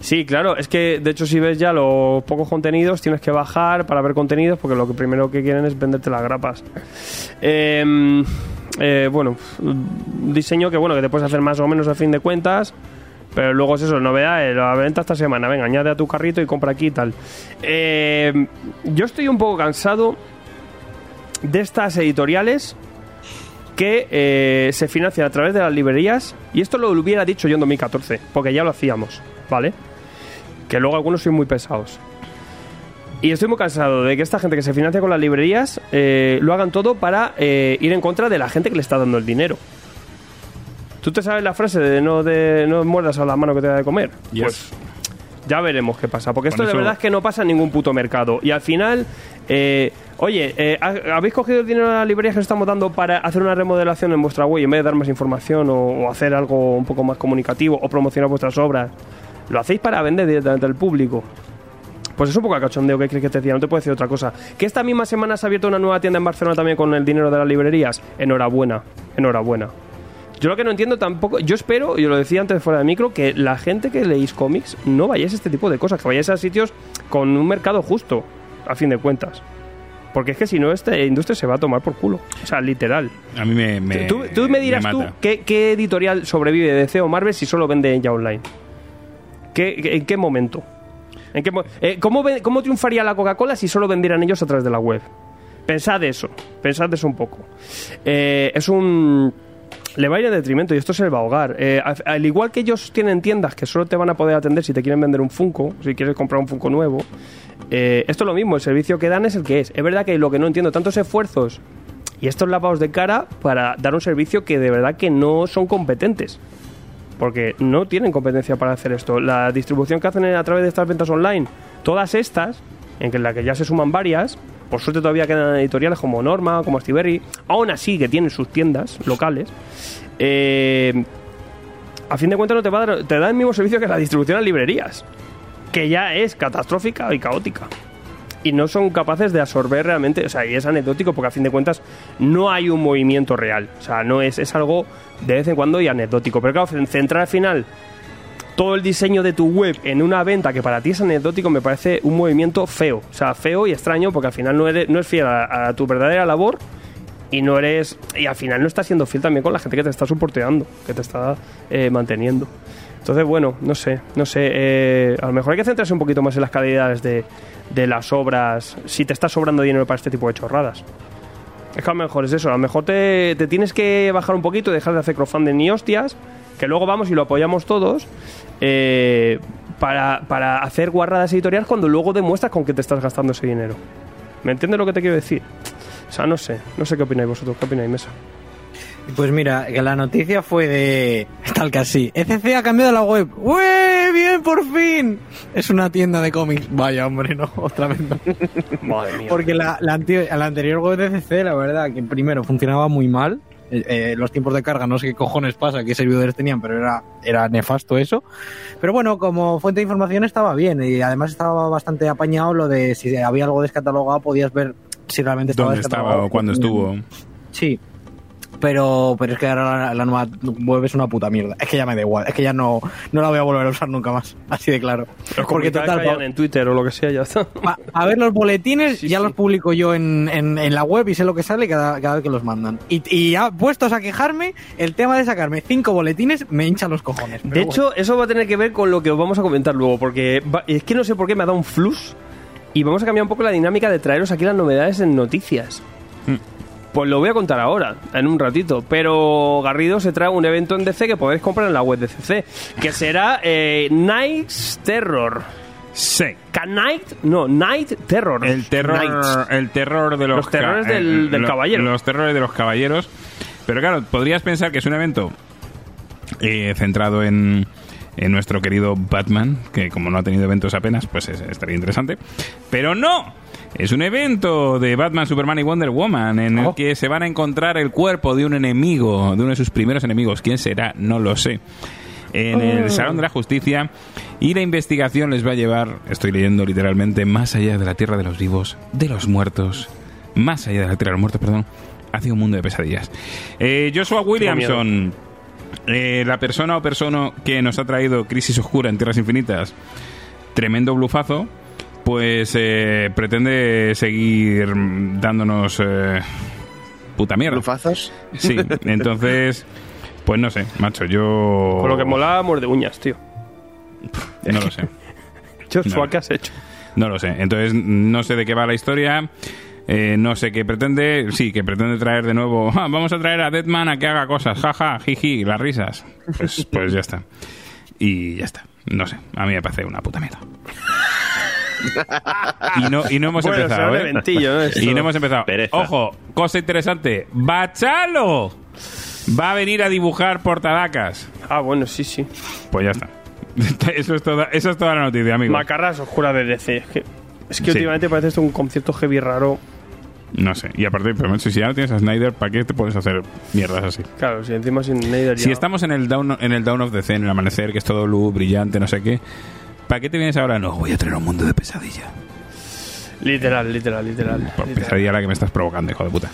Sí, claro, es que de hecho si ves ya los pocos contenidos tienes que bajar para ver contenidos porque lo que primero que quieren es venderte las grapas. Eh, eh, bueno, un diseño que bueno que te puedes hacer más o menos a fin de cuentas, pero luego es eso, novedades, la venta esta semana, venga, añade a tu carrito y compra aquí y tal. Eh, yo estoy un poco cansado de estas editoriales que eh, se financian a través de las librerías y esto lo hubiera dicho yo en 2014 porque ya lo hacíamos, ¿vale? Que luego algunos son muy pesados. Y estoy muy cansado de que esta gente que se financia con las librerías eh, lo hagan todo para eh, ir en contra de la gente que le está dando el dinero. ¿Tú te sabes la frase de no, de, no muerdas a la mano que te da de comer? Yes. Pues ya veremos qué pasa. Porque esto de eso- verdad es que no pasa en ningún puto mercado. Y al final, eh, oye, eh, ¿ha- ¿habéis cogido el dinero de las librerías que os estamos dando para hacer una remodelación en vuestra web en vez de dar más información o, o hacer algo un poco más comunicativo o promocionar vuestras obras? ¿Lo hacéis para vender directamente al público? Pues es un poco a cachondeo, ¿qué crees que te decía? No te puedo decir otra cosa. ¿Que esta misma semana se ha abierto una nueva tienda en Barcelona también con el dinero de las librerías? Enhorabuena, enhorabuena. Yo lo que no entiendo tampoco, yo espero, yo lo decía antes fuera de micro, que la gente que leéis cómics no vayáis a este tipo de cosas, que vayáis a sitios con un mercado justo, a fin de cuentas. Porque es que si no, esta industria se va a tomar por culo. O sea, literal. A mí me. me tú, tú me dirás tú qué, qué editorial sobrevive de DC o Marvel si solo vende ya online. ¿Qué, qué- ¿En qué momento? ¿En qué eh, ¿cómo, ve- ¿Cómo triunfaría la Coca-Cola si solo vendieran ellos a través de la web? Pensad eso, pensad eso un poco. Eh, es un... Le va a ir en detrimento y esto se le va a ahogar. Eh, al igual que ellos tienen tiendas que solo te van a poder atender si te quieren vender un Funko, si quieres comprar un Funko nuevo, eh, esto es lo mismo, el servicio que dan es el que es. Es verdad que lo que no entiendo, tantos esfuerzos y estos lavados de cara para dar un servicio que de verdad que no son competentes. Porque no tienen competencia para hacer esto. La distribución que hacen a través de estas ventas online, todas estas, en la que ya se suman varias, por suerte todavía quedan editoriales como Norma, como Stiberry, aún así que tienen sus tiendas locales, eh, a fin de cuentas no te, va a dar, te da el mismo servicio que la distribución a librerías, que ya es catastrófica y caótica. Y no son capaces de absorber realmente, o sea, y es anecdótico porque a fin de cuentas no hay un movimiento real, o sea, no es, es algo de vez en cuando y anecdótico, pero claro, centrar al final todo el diseño de tu web en una venta que para ti es anecdótico me parece un movimiento feo, o sea, feo y extraño porque al final no, eres, no es fiel a, tu verdadera labor y no eres y al final no estás siendo fiel también con la gente que te está soporteando, que te está eh, manteniendo. Entonces, bueno, no sé, no sé. eh, a lo mejor hay que centrarse un poquito más en las calidades de, de las obras. Si te está sobrando dinero para este tipo de chorradas. Es que a lo mejor es eso. A lo mejor te, te tienes que bajar un poquito dejar de hacer crowdfunding ni hostias. Que luego vamos y lo apoyamos todos. eh, para, para hacer guarradas editoriales cuando luego demuestras con que te estás gastando ese dinero. ¿Me entiendes lo que te quiero decir? O sea, no sé. No sé qué opináis vosotros. ¿Qué opináis, Mesa? Pues mira, que la noticia fue de tal que así. ECC ha cambiado la web. ¡Ué! ¡Bien, por fin! Es una tienda de cómics. Vaya, hombre, no, *laughs* otra vez no. *laughs* Madre mía. Porque la, la, la anterior web de ECC, la verdad, que primero funcionaba muy mal. Eh, eh, los tiempos de carga, no sé qué cojones pasa, qué servidores tenían, pero era, era nefasto eso. Pero bueno, como fuente de información estaba bien y además estaba bastante apañado lo de si había algo descatalogado, podías ver si realmente estaba ¿Dónde estaba o cuándo estuvo? Sí. Pero, pero es que ahora la, la nueva web es una puta mierda. Es que ya me da igual. Es que ya no, no la voy a volver a usar nunca más. *laughs* Así de claro. Los Porque total, que hayan en Twitter o lo que sea, ya está. pa- a ver los boletines, Sí, ya sí. los publico yo en, en, en la web y sé lo que sale cada, cada vez que los mandan. Y, y ya puestos a quejarme, el tema de sacarme cinco boletines me hincha los cojones. Pero De bueno. hecho, eso va a tener que ver con lo que os vamos a comentar luego, porque va- es que no sé por qué me ha dado un flux y vamos a cambiar un poco la dinámica de traeros aquí las novedades en noticias. Pues lo voy a contar ahora, en un ratito. Pero Garrido se trae un evento en DC que podéis comprar en la web de CC, que será eh, Night's Terror. Sí. Night? No, Night Terror. El terror, el terror de los, Los terrores ca- del- del lo- caballero. Los terrores de los caballeros. Pero claro, podrías pensar que es un evento eh, centrado en, en nuestro querido Batman, que como no ha tenido eventos apenas, pues es- estaría interesante. Pero no, es un evento de Batman, Superman y Wonder Woman en el Oh. que se van a encontrar el cuerpo de un enemigo, de uno de sus primeros enemigos. ¿Quién será? No lo sé. En el Salón de la Justicia y la investigación les va a llevar, estoy leyendo literalmente, más allá de la tierra de los vivos, de los muertos, más allá de la tierra de los muertos, perdón, hacia un mundo de pesadillas. Eh, Joshua Williamson, eh, la persona o persona que nos ha traído Crisis Oscura en Tierras Infinitas, tremendo blufazo, pues eh, pretende seguir dándonos eh, puta mierda. ¿Lufazos? Sí, entonces, pues no sé, macho, yo... Con lo que mola, muerde uñas, tío. No lo sé. *laughs* Joshua, No. ¿qué has hecho? No lo sé. Entonces, no sé de qué va la historia. eh, no sé qué pretende. Sí, que pretende traer de nuevo. *laughs* "Ah, vamos a traer a Deadman a que haga cosas. Jaja, jiji, las risas. Pues, pues ya está. Y ya está. No sé. A mí me parece una puta mierda. Y no, y no hemos Bueno, empezado, ¿eh? Y no hemos empezado. Pereza. Ojo, cosa interesante. ¡Bachalo! Va a venir a dibujar portadacas. Ah, bueno, sí, sí. Pues ya está. *laughs* Eso es toda, eso es toda la noticia, amigos. Macarras oscuras de DC. Es que, es que Sí. últimamente parece esto un concierto heavy raro. No sé. Y aparte, pero si ya no tienes a Snyder, ¿para qué te puedes hacer mierdas así? Claro, si encima sin Snyder ya... Si estamos en el down, en el down of the Zen, en el amanecer, que es todo luz, brillante, no sé qué, ¿para qué te vienes ahora? No, voy a traer un mundo de pesadilla. Literal, literal, literal. Por literal. pesadilla la que me estás provocando, hijo de puta.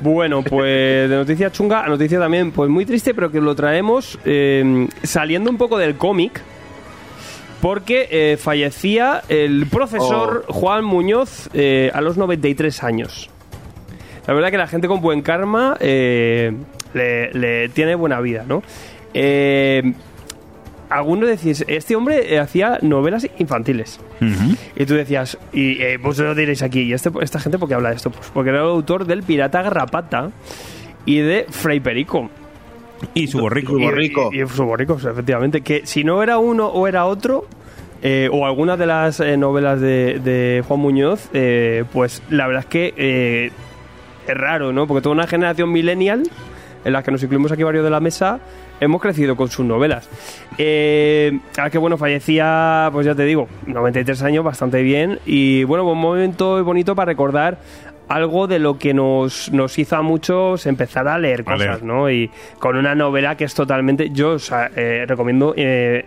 Bueno, pues de noticia chunga a noticia también, pues muy triste, pero que lo traemos eh, saliendo un poco del cómic. Porque eh, fallecía el profesor Juan Muñoz eh, a los 93 años. La verdad que la gente con buen karma eh, le, le tiene buena vida, ¿no? Algunos decís, este hombre eh, hacía novelas infantiles. Y tú decías, y eh, vosotros diréis aquí, ¿y este, esta gente por qué habla de esto? Pues porque era el autor del Pirata Garrapata y de Fray Perico. Y su borrico. Su borrico. Y, y su borrico, efectivamente. Que si no era uno o era otro, eh, o alguna de las eh, novelas de, de Juan Muñoz, eh, pues la verdad es que eh, es raro, ¿no? Porque toda una generación millennial, en la que nos incluimos aquí varios de la mesa, hemos crecido con sus novelas. Eh, ah, que bueno, fallecía, pues ya te digo, 93 años, bastante bien. Y bueno, un momento bonito para recordar algo de lo que nos, nos hizo a muchos empezar a leer cosas. ¿no? Y con una novela que es totalmente. Yo o sea, eh, recomiendo. eh,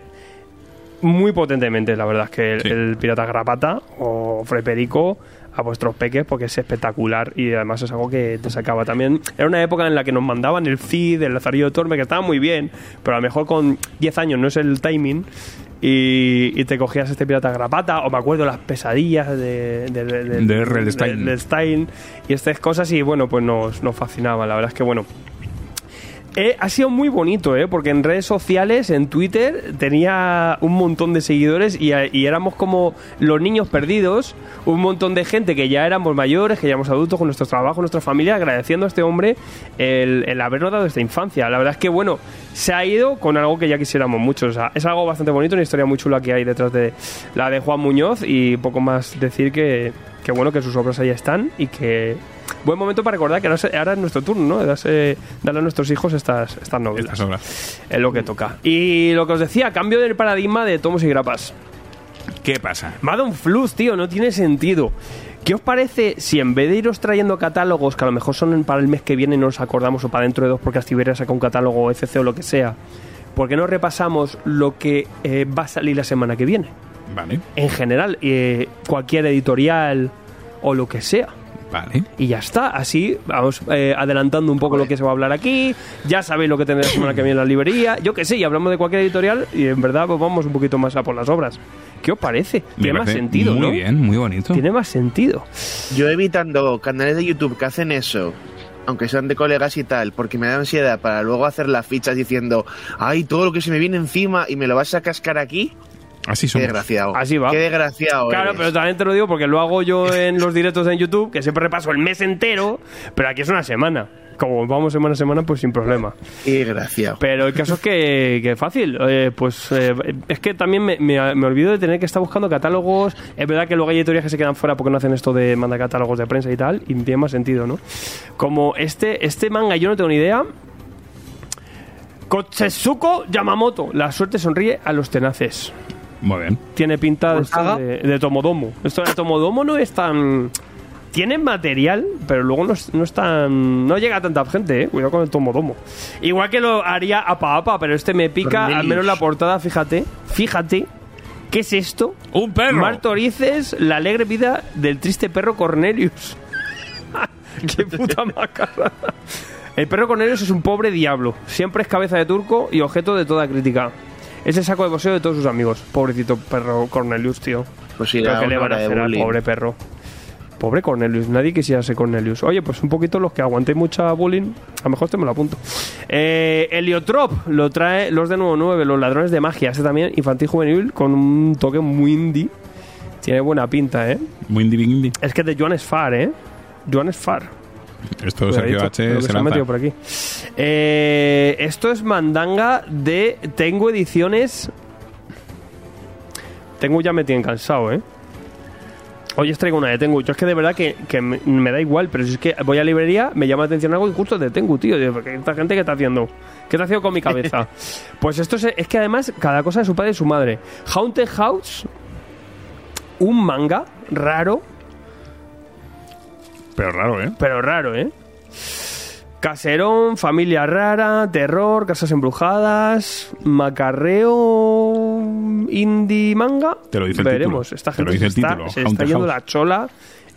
muy potentemente, la verdad es que el, Sí. el Pirata Grapata o Fray Perico a vuestros peques porque es espectacular y además es algo que te sacaba también. Era una época en la que nos mandaban el Cid, el Lazarillo de Torme, que estaba muy bien, pero a lo mejor con 10 años no es el timing. Y, y te cogías este pirata grapata, o me acuerdo las pesadillas de, de, de. Stein. y estas cosas, y bueno, pues nos, nos fascinaban. La verdad es que, bueno, eh, ha sido muy bonito, ¿eh? Porque en redes sociales, en Twitter, tenía un montón de seguidores y, y éramos como los niños perdidos, un montón de gente que ya éramos mayores, que ya éramos adultos con nuestros trabajos, nuestra familia, agradeciendo a este hombre el, el habernos dado esta infancia. La verdad es que, bueno, se ha ido con algo que ya quisiéramos mucho. O sea, es algo bastante bonito, una historia muy chula que hay detrás de la de Juan Muñoz y poco más decir que, que bueno, que sus obras ahí están y que... Buen momento para recordar que ahora, es nuestro turno, ¿no? De darse- darle a nuestros hijos estas, estas novelas. Estas obras. Es lo que toca. Y lo que os decía, cambio del paradigma de tomos y grapas. ¿Qué pasa? Madon Flux, tío, no tiene sentido. ¿Qué os parece si en vez de iros trayendo catálogos que a lo mejor son para el mes que viene y no nos acordamos o para dentro de dos porque Astiberia saca un catálogo FC o lo que sea, ¿por qué no repasamos lo que eh, va a salir la semana que viene? Vale, En general, eh, cualquier editorial o lo que sea. vale. Y ya está, así vamos eh, adelantando un poco lo que se va a hablar aquí. Ya sabéis lo que tendrá la semana que viene en la librería. Yo que sé, y hablamos de cualquier editorial y en verdad pues vamos un poquito más a por las obras. ¿Qué os parece? Me Tiene más sentido, Muy ¿no? bien, muy bonito. Tiene más sentido. Yo evitando canales de YouTube que hacen eso, aunque sean de colegas y tal, porque me da ansiedad para luego hacer las fichas diciendo, ay, todo lo que se me viene encima y me lo vas a cascar aquí. Así Qué somos. desgraciado. Así va. Qué desgraciado. Claro, eres. pero también te lo digo porque lo hago yo *laughs* en los directos en YouTube, que siempre repaso el mes entero, pero aquí es una semana. Como vamos semana a semana, pues sin problema. Qué desgraciado. Pero el caso es que, *laughs* que fácil. Eh, pues eh, es que también me, me- me olvido de tener que estar buscando catálogos. Es verdad que luego hay editoriales que se quedan fuera porque no hacen esto de mandar catálogos de prensa y tal. Y tiene más sentido, ¿no? Como este, este manga, yo no tengo ni idea. Kotsetsuko Yamamoto. La suerte sonríe a los tenaces. Muy bien. Tiene pinta de, esto ¿Saga? de, de Tomodomo. Esto de Tomodomo no es tan. Tiene material, pero luego no es, no es tan. No llega a tanta gente, eh. Cuidado con el Tomodomo. Igual que lo haría Apa Apa, pero este me pica, Cornelius. al menos la portada, fíjate. Fíjate. ¿Qué es esto? ¡Un perro! Martorices, la alegre vida del triste perro Cornelius. *laughs* ¡Qué puta macarra! El perro Cornelius es un pobre diablo. Siempre es cabeza de turco y objeto de toda crítica. Es el saco de boxeo de todos sus amigos. Pobrecito perro Cornelius, tío. Pues sí, ¿Pero la qué le van a hacer al pobre perro? Pobre Cornelius, nadie quisiera ser Cornelius. Oye, pues un poquito los que aguantéis mucha bullying, a lo mejor este me lo apunto. Eh, Heliotrop lo trae los de nuevo 9, los ladrones de magia. Este también infantil juvenil con un toque muy indie. Tiene buena pinta, ¿eh? Muy indie, indie. Es que es de Joan Sfar, ¿eh? Joan Sfar. Esto Sergio Cuidadito, H lo que se se ha metido lanza. por aquí. Eh, esto es mandanga de Tengo Ediciones. Tengo ya me tienen cansado, ¿eh? Hoy os traigo una de Tengu. Yo es que de verdad que, que me, me da igual, pero si es que voy a librería, me llama la atención algo y justo de Tengu, tío. Digo, ¿qué- ¿Esta gente qué está haciendo? ¿Qué está haciendo con mi cabeza? *laughs* pues esto es, es que además cada cosa de su padre y su madre. Haunted House, un manga raro, Pero raro, ¿eh? pero raro, ¿eh? Caserón, familia rara, terror, casas embrujadas, macarreo, indie manga. Te lo dice el Veremos. título. Esta gente dice se el está, se está yendo la chola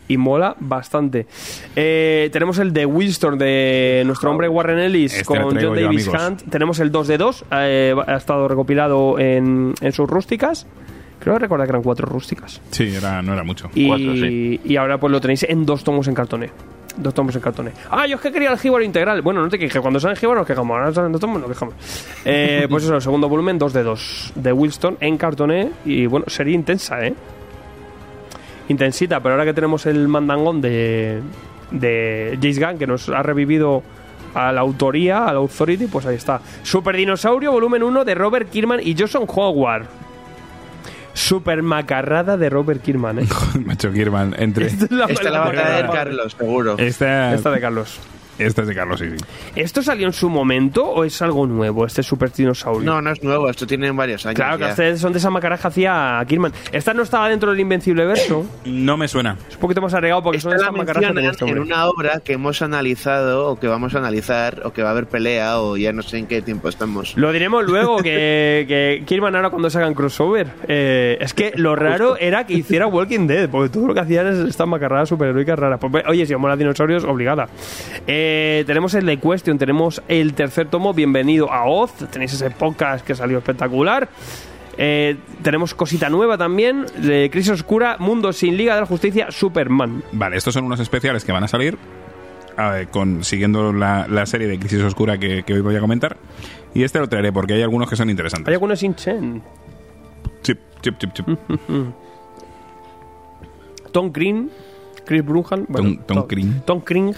y mola bastante. Eh, tenemos el de Wilstorm de nuestro hombre Warren Ellis Este con John Davis. Hunt. Tenemos el 2 de 2, eh, ha estado recopilado en, en sus rústicas. Creo que recordar que eran cuatro rústicas. Sí, era, no era mucho. Y, Cuatro, sí. y ahora pues lo tenéis en dos tomos en cartoné. Dos tomos en cartoné. Ah, yo es que quería el Jíbaro integral. Bueno, no te quejes. Cuando salen Jíbaro nos quejamos. Ahora salen dos tomos nos quejamos. Eh, *laughs* pues eso, el segundo volumen, dos de dos. De Wilston en cartoné. Y bueno, sería intensa, ¿eh? Intensita, pero ahora que tenemos el mandangón de, de James Gunn, que nos ha revivido a la autoría, a la Authority, pues ahí está. Super Dinosaurio, volumen 1 de Robert Kirkman y Jason Howard. Super macarrada de Robert Kirkman, ¿eh? *laughs* Macho Kirman, entre... Esta es la, Esta la va a Carlos, seguro. Esta, Esta de Carlos. Este es de Carlos, sí. ¿Esto salió en su momento o es algo nuevo, este Super Dinosaurio? No, no es nuevo, esto tiene varios años. Claro, que ya. ustedes son de esa macaraja hacía Kirman. Esta no estaba dentro del Invencible Verso. No me suena. Es un poquito más arregado porque son de Esta esa macaraja que este en una obra que hemos analizado o que vamos a analizar o que va a haber pelea o ya no sé en qué tiempo estamos. Lo diremos luego, que, *laughs* que Kirman ahora cuando sacan crossover. eh, es que lo raro era que hiciera Walking Dead, porque todo lo que hacían es estas macarradas superheroicas raras. Pues, oye, si os mola dinosaurios, obligada. Eh, tenemos el de Question, tenemos el tercer tomo, Bienvenido a Oz. Tenéis ese podcast que salió espectacular. Eh, tenemos cosita nueva también, de Crisis Oscura, Mundo sin Liga de la Justicia, Superman. Vale, estos son unos especiales que van a salir con, siguiendo la, la serie de Crisis Oscura que, que hoy voy a comentar. Y este lo traeré porque hay algunos que son Hay interesantes. algunos sin Chen. Chip, chip, chip, chip. *laughs* Tom Green, Chris Brunhan, bueno, Tom- Tom Green. Tom Green.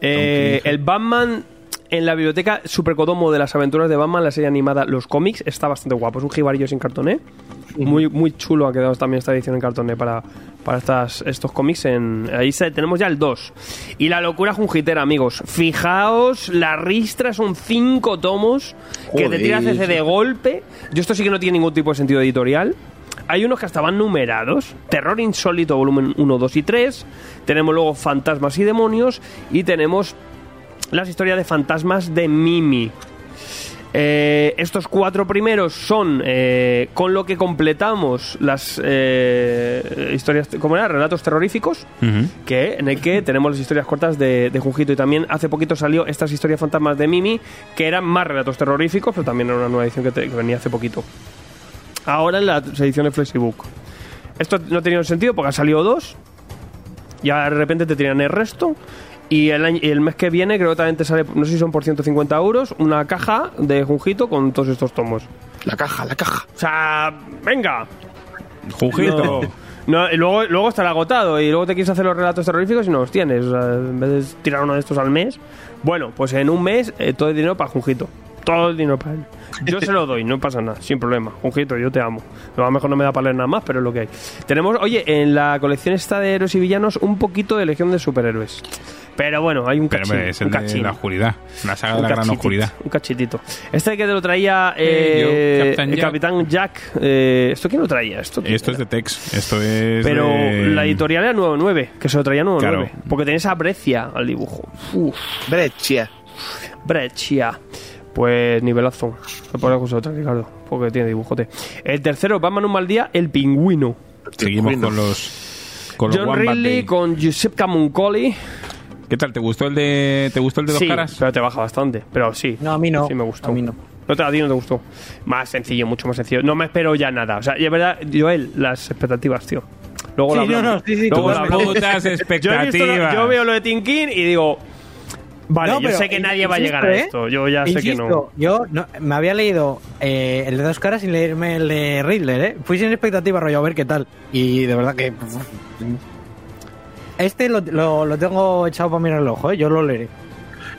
Eh, el Batman en la biblioteca Supercodomo de las aventuras de Batman, la serie animada Los cómics, está bastante guapo. Es un jibarillo sin cartoné. Muy, muy chulo ha quedado también esta edición en cartoné para, para estas, estos cómics. En, ahí se- tenemos ya el 2. Y la locura jungitera, amigos. Fijaos, la ristra son cinco tomos que te tiras ese de golpe. Yo esto sí que no tiene ningún tipo de sentido editorial. Hay unos que hasta van numerados. Terror Insólito, volumen 1, 2 y 3. Tenemos luego Fantasmas y Demonios. Y tenemos las historias de fantasmas de Mimi. Eh, estos cuatro primeros son eh, con lo que completamos las eh, historias, ¿cómo era? Relatos terroríficos, que, en el que tenemos las historias cortas de, de Junjito. Y también hace poquito salió estas historias fantasmas de Mimi, que eran más relatos terroríficos, pero también era una nueva edición que, te- que venía hace poquito. Ahora en las ediciones Flexibook. Esto no tenía sentido porque han salido dos. Y ahora de repente te tiran el resto. Y el, año- y el mes que viene creo que también te sale, no sé si son por 150 euros, una caja de Junjito con todos estos tomos. La caja, la caja. O sea, venga. Junjito. No, y luego, luego estará agotado y luego te quieres hacer los relatos terroríficos y no los tienes. O sea, en vez de tirar uno de estos al mes, bueno, pues en un mes eh, todo el dinero para Junjito. Todo el dinero para él. Yo *laughs* se lo doy, no pasa nada, sin problema. Junjito, yo te amo. A lo mejor no me da para leer nada más, pero es lo que hay. Tenemos, oye, en la colección esta de héroes y villanos, un poquito de Legión de Superhéroes. Pero bueno, hay un Pero cachín. hombre, es el un de cachín. la oscuridad. La saga de Un la gran oscuridad. Un cachitito. Este que te lo traía Eh, eh, yo, el Jack. Capitán Jack. eh, ¿Esto quién lo traía? Esto Esto es de Tex. Esto es. Pero de- la editorial era 9-9, que se lo traía 9-9. Claro. Porque tenés a Breccia al dibujo. Uf, Breccia. Breccia. Pues nivelazo. Me pone cosa otra, Ricardo, porque tiene dibujote. El tercero, Batman un mal día, El Pingüino. Seguimos con los. Con John Ridley con Giuseppe Camuncoli. ¿Qué tal? ¿Te gustó el de, ¿te gustó el de dos Sí, caras? pero te baja bastante. Pero sí. No, a mí no. Sí me gustó. A mí no. No te, a ti no te gustó. Más sencillo, mucho más sencillo. No me espero ya nada. O sea, y es verdad, Joel, las expectativas, tío. Luego Sí, hablamos. no, no, sí, sí, Luego hablamos. Putas *laughs* Yo, he visto lo- expectativas. yo veo lo de Tinkin y digo, vale, No, yo pero sé que nadie va a llegar a ¿eh? esto. Yo ya sé que no. Yo no- me había leído eh, el de dos caras sin leerme el de Riddler, ¿eh? Fui sin expectativa, rollo, a ver qué tal. Y de verdad que. Este lo, lo, lo tengo echado para mirar el ojo, ¿eh? Yo lo leeré.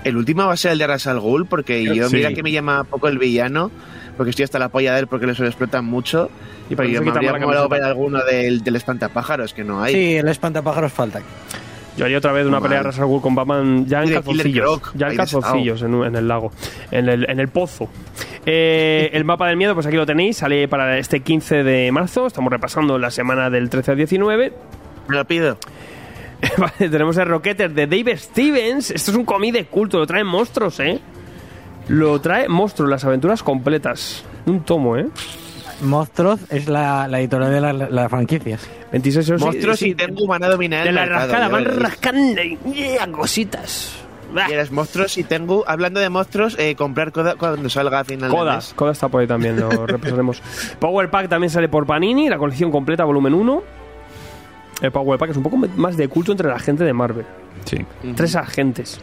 El último va a ser el de Ras al Ghul, porque yo, Sí. mira que me llama poco el villano, porque estoy hasta la polla de él porque les lo explotan mucho. Y para yo me habría la molado ver alguno del, del espantapájaros, que no hay. Sí, el espantapájaros falta. Yo haría otra vez una pelea de Ras al Ghul con Batman ya en calzoncillos. Ya en calzoncillos en, en el lago. En el, en el pozo. Eh, el mapa del miedo, pues aquí lo tenéis. Sale para este 15 de marzo. Estamos repasando la semana del 13 al 19. Me lo pido. *laughs* Vale, tenemos el Rocketer de Dave Stevens. Esto es un cómic de culto, lo trae monstruos, ¿eh? Lo trae monstruos, las aventuras completas. Un tomo, ¿eh? Monstruos es la, la editorial de la- las franquicias. 26 euros. Monstruos sí, y tengo van a dominar De el la mercado, rascada, van veréis. rascando y yeah, cositas. Y eres monstruos y tengo, hablando de monstruos, eh, comprar Coda cuando salga a final de Coda, mes. Coda está por ahí también, lo *laughs* repasaremos. Power Pack también sale por Panini, la colección completa, volumen 1. El Power Pack es un poco más de culto entre la gente de Marvel. Sí. Tres agentes.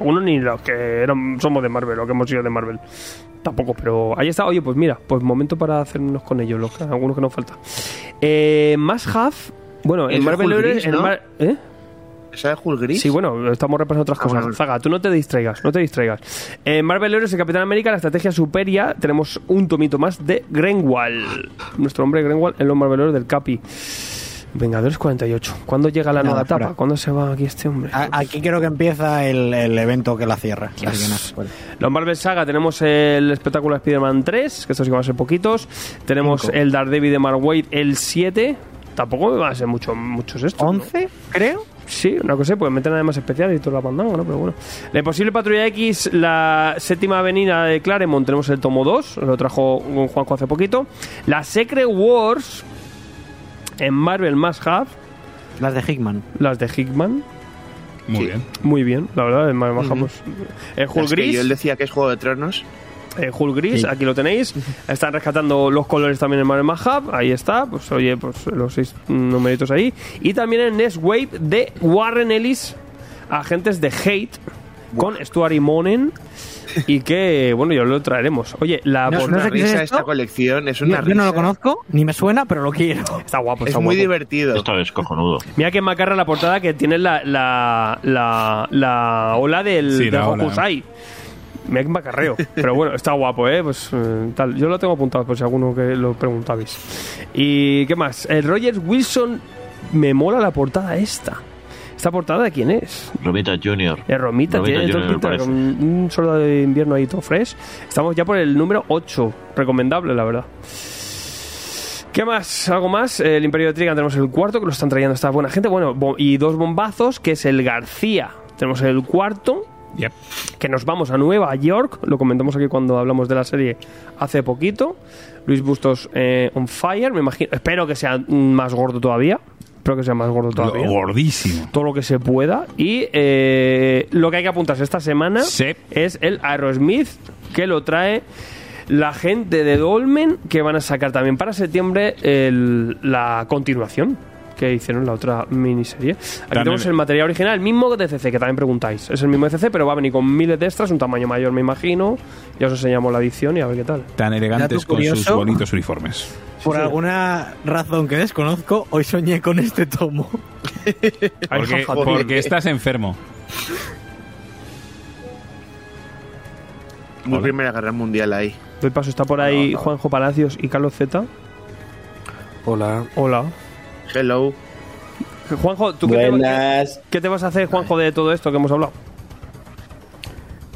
Algunos ni los que eran, somos de Marvel, o que hemos sido de Marvel. Tampoco, pero ahí está. Oye, pues mira, pues momento para hacernos con ellos, los que- algunos que nos falta. Eh, más Half. Bueno, en Es Marvel Hulk gris, en ¿no? Mar- ¿Eh? ¿Sabes Hulk Gris? Sí, bueno, estamos repasando otras Ah, cosas. bueno. Zaga, tú no te distraigas, no te distraigas. En Marvel Heroes, el Capitán América, la estrategia Superia, tenemos un tomito más de Grenwall. Nuestro hombre Grenwall en los Marvel Heroes del Capi. Vengadores 48. ¿Cuándo llega la Nada, nueva etapa? ¿Cuándo se va aquí este hombre? A- Aquí creo que empieza el, el evento que la cierra. Así que fuera. Los Marvel Saga tenemos el espectáculo de Spider-Man 3, que estos sí que van a ser poquitos. Tenemos Cinco. el Daredevil de Mark Waid, el 7. Tampoco van a ser mucho, muchos estos. ¿no? ¿11? Creo. Sí, una cosa, pues meten además especial y toda la pandanga, ¿no? Pero bueno. La posible Patrulla X, la séptima avenida de Claremont, tenemos el tomo 2, lo trajo Juanjo hace poquito. La Secret Wars en Marvel Must Have, Las de Hickman. las de Hickman. Muy Sí. bien. Muy bien, la verdad, en Marvel Must Have, Ujú. pues, El Hulk Es que Gris. yo él decía que es Juego de Tronos. Eh, Hulk Gris, Sí. aquí lo tenéis. Están rescatando los colores también en Marvel Map Hub. Ahí está, pues oye, pues los seis numeritos ahí. Y también en Next Wave de Warren Ellis, agentes de Hate, con Stuart y Monen. Y que, bueno, ya lo traeremos. Oye, la No, portada- no Una sé qué es risa esto. esta colección, es Yo, una yo no lo risa. conozco, ni me suena, pero lo quiero. Está guapo, Es está muy guapo. divertido. Esto es cojonudo. Mira que macarra la portada que tiene la, la, la, la ola del, Sí, del. Hokusai. Mira que macarreo. Pero bueno, está guapo, ¿eh? Pues eh, tal. Yo lo tengo apuntado por si alguno que lo preguntabais. ¿Y qué más? El Rogers Wilson me mola la portada esta. ¿Esta portada de quién es? Romita Junior. Es Romita, Romita tiene todo Junior, pinta con un soldado de invierno ahí todo fresh. Estamos ya por el número 8. Recomendable, la verdad. ¿Qué más? ¿Algo más? El Imperio de Trigan tenemos el cuarto, que lo están trayendo esta buena gente. Bueno, y dos bombazos, que es el García. Tenemos el cuarto, Yep. que nos vamos a Nueva York. Lo comentamos aquí cuando hablamos de la serie hace poquito. Luis Bustos eh, on fire, me imagino. Espero que sea mm, más gordo todavía. Espero que sea más gordo todavía. Gordísimo. Todo lo que se pueda. Y eh, lo que hay que apuntarse esta semana Sí. es el Aerosmith, que lo trae la gente de Dolmen, que van a sacar también para septiembre el- la continuación que hicieron la otra miniserie. Aquí tenemos el material original, el mismo de CC, que también preguntáis. Es el mismo de CC, pero va a venir con miles de extras, un tamaño mayor, me imagino. Ya os enseñamos la edición y a ver qué tal. Tan elegantes con sus bonitos uniformes. Por alguna razón que desconozco, hoy soñé con este tomo. *laughs* Porque, estás enfermo. Muy Hola. Primera Guerra Mundial ahí. Doy paso, está por ahí Juanjo Palacios y Carlos Z. Hola. Hola. Hello. Juanjo, ¿tú qué te, Buenas. qué te vas a hacer, Juanjo, de todo esto que hemos hablado?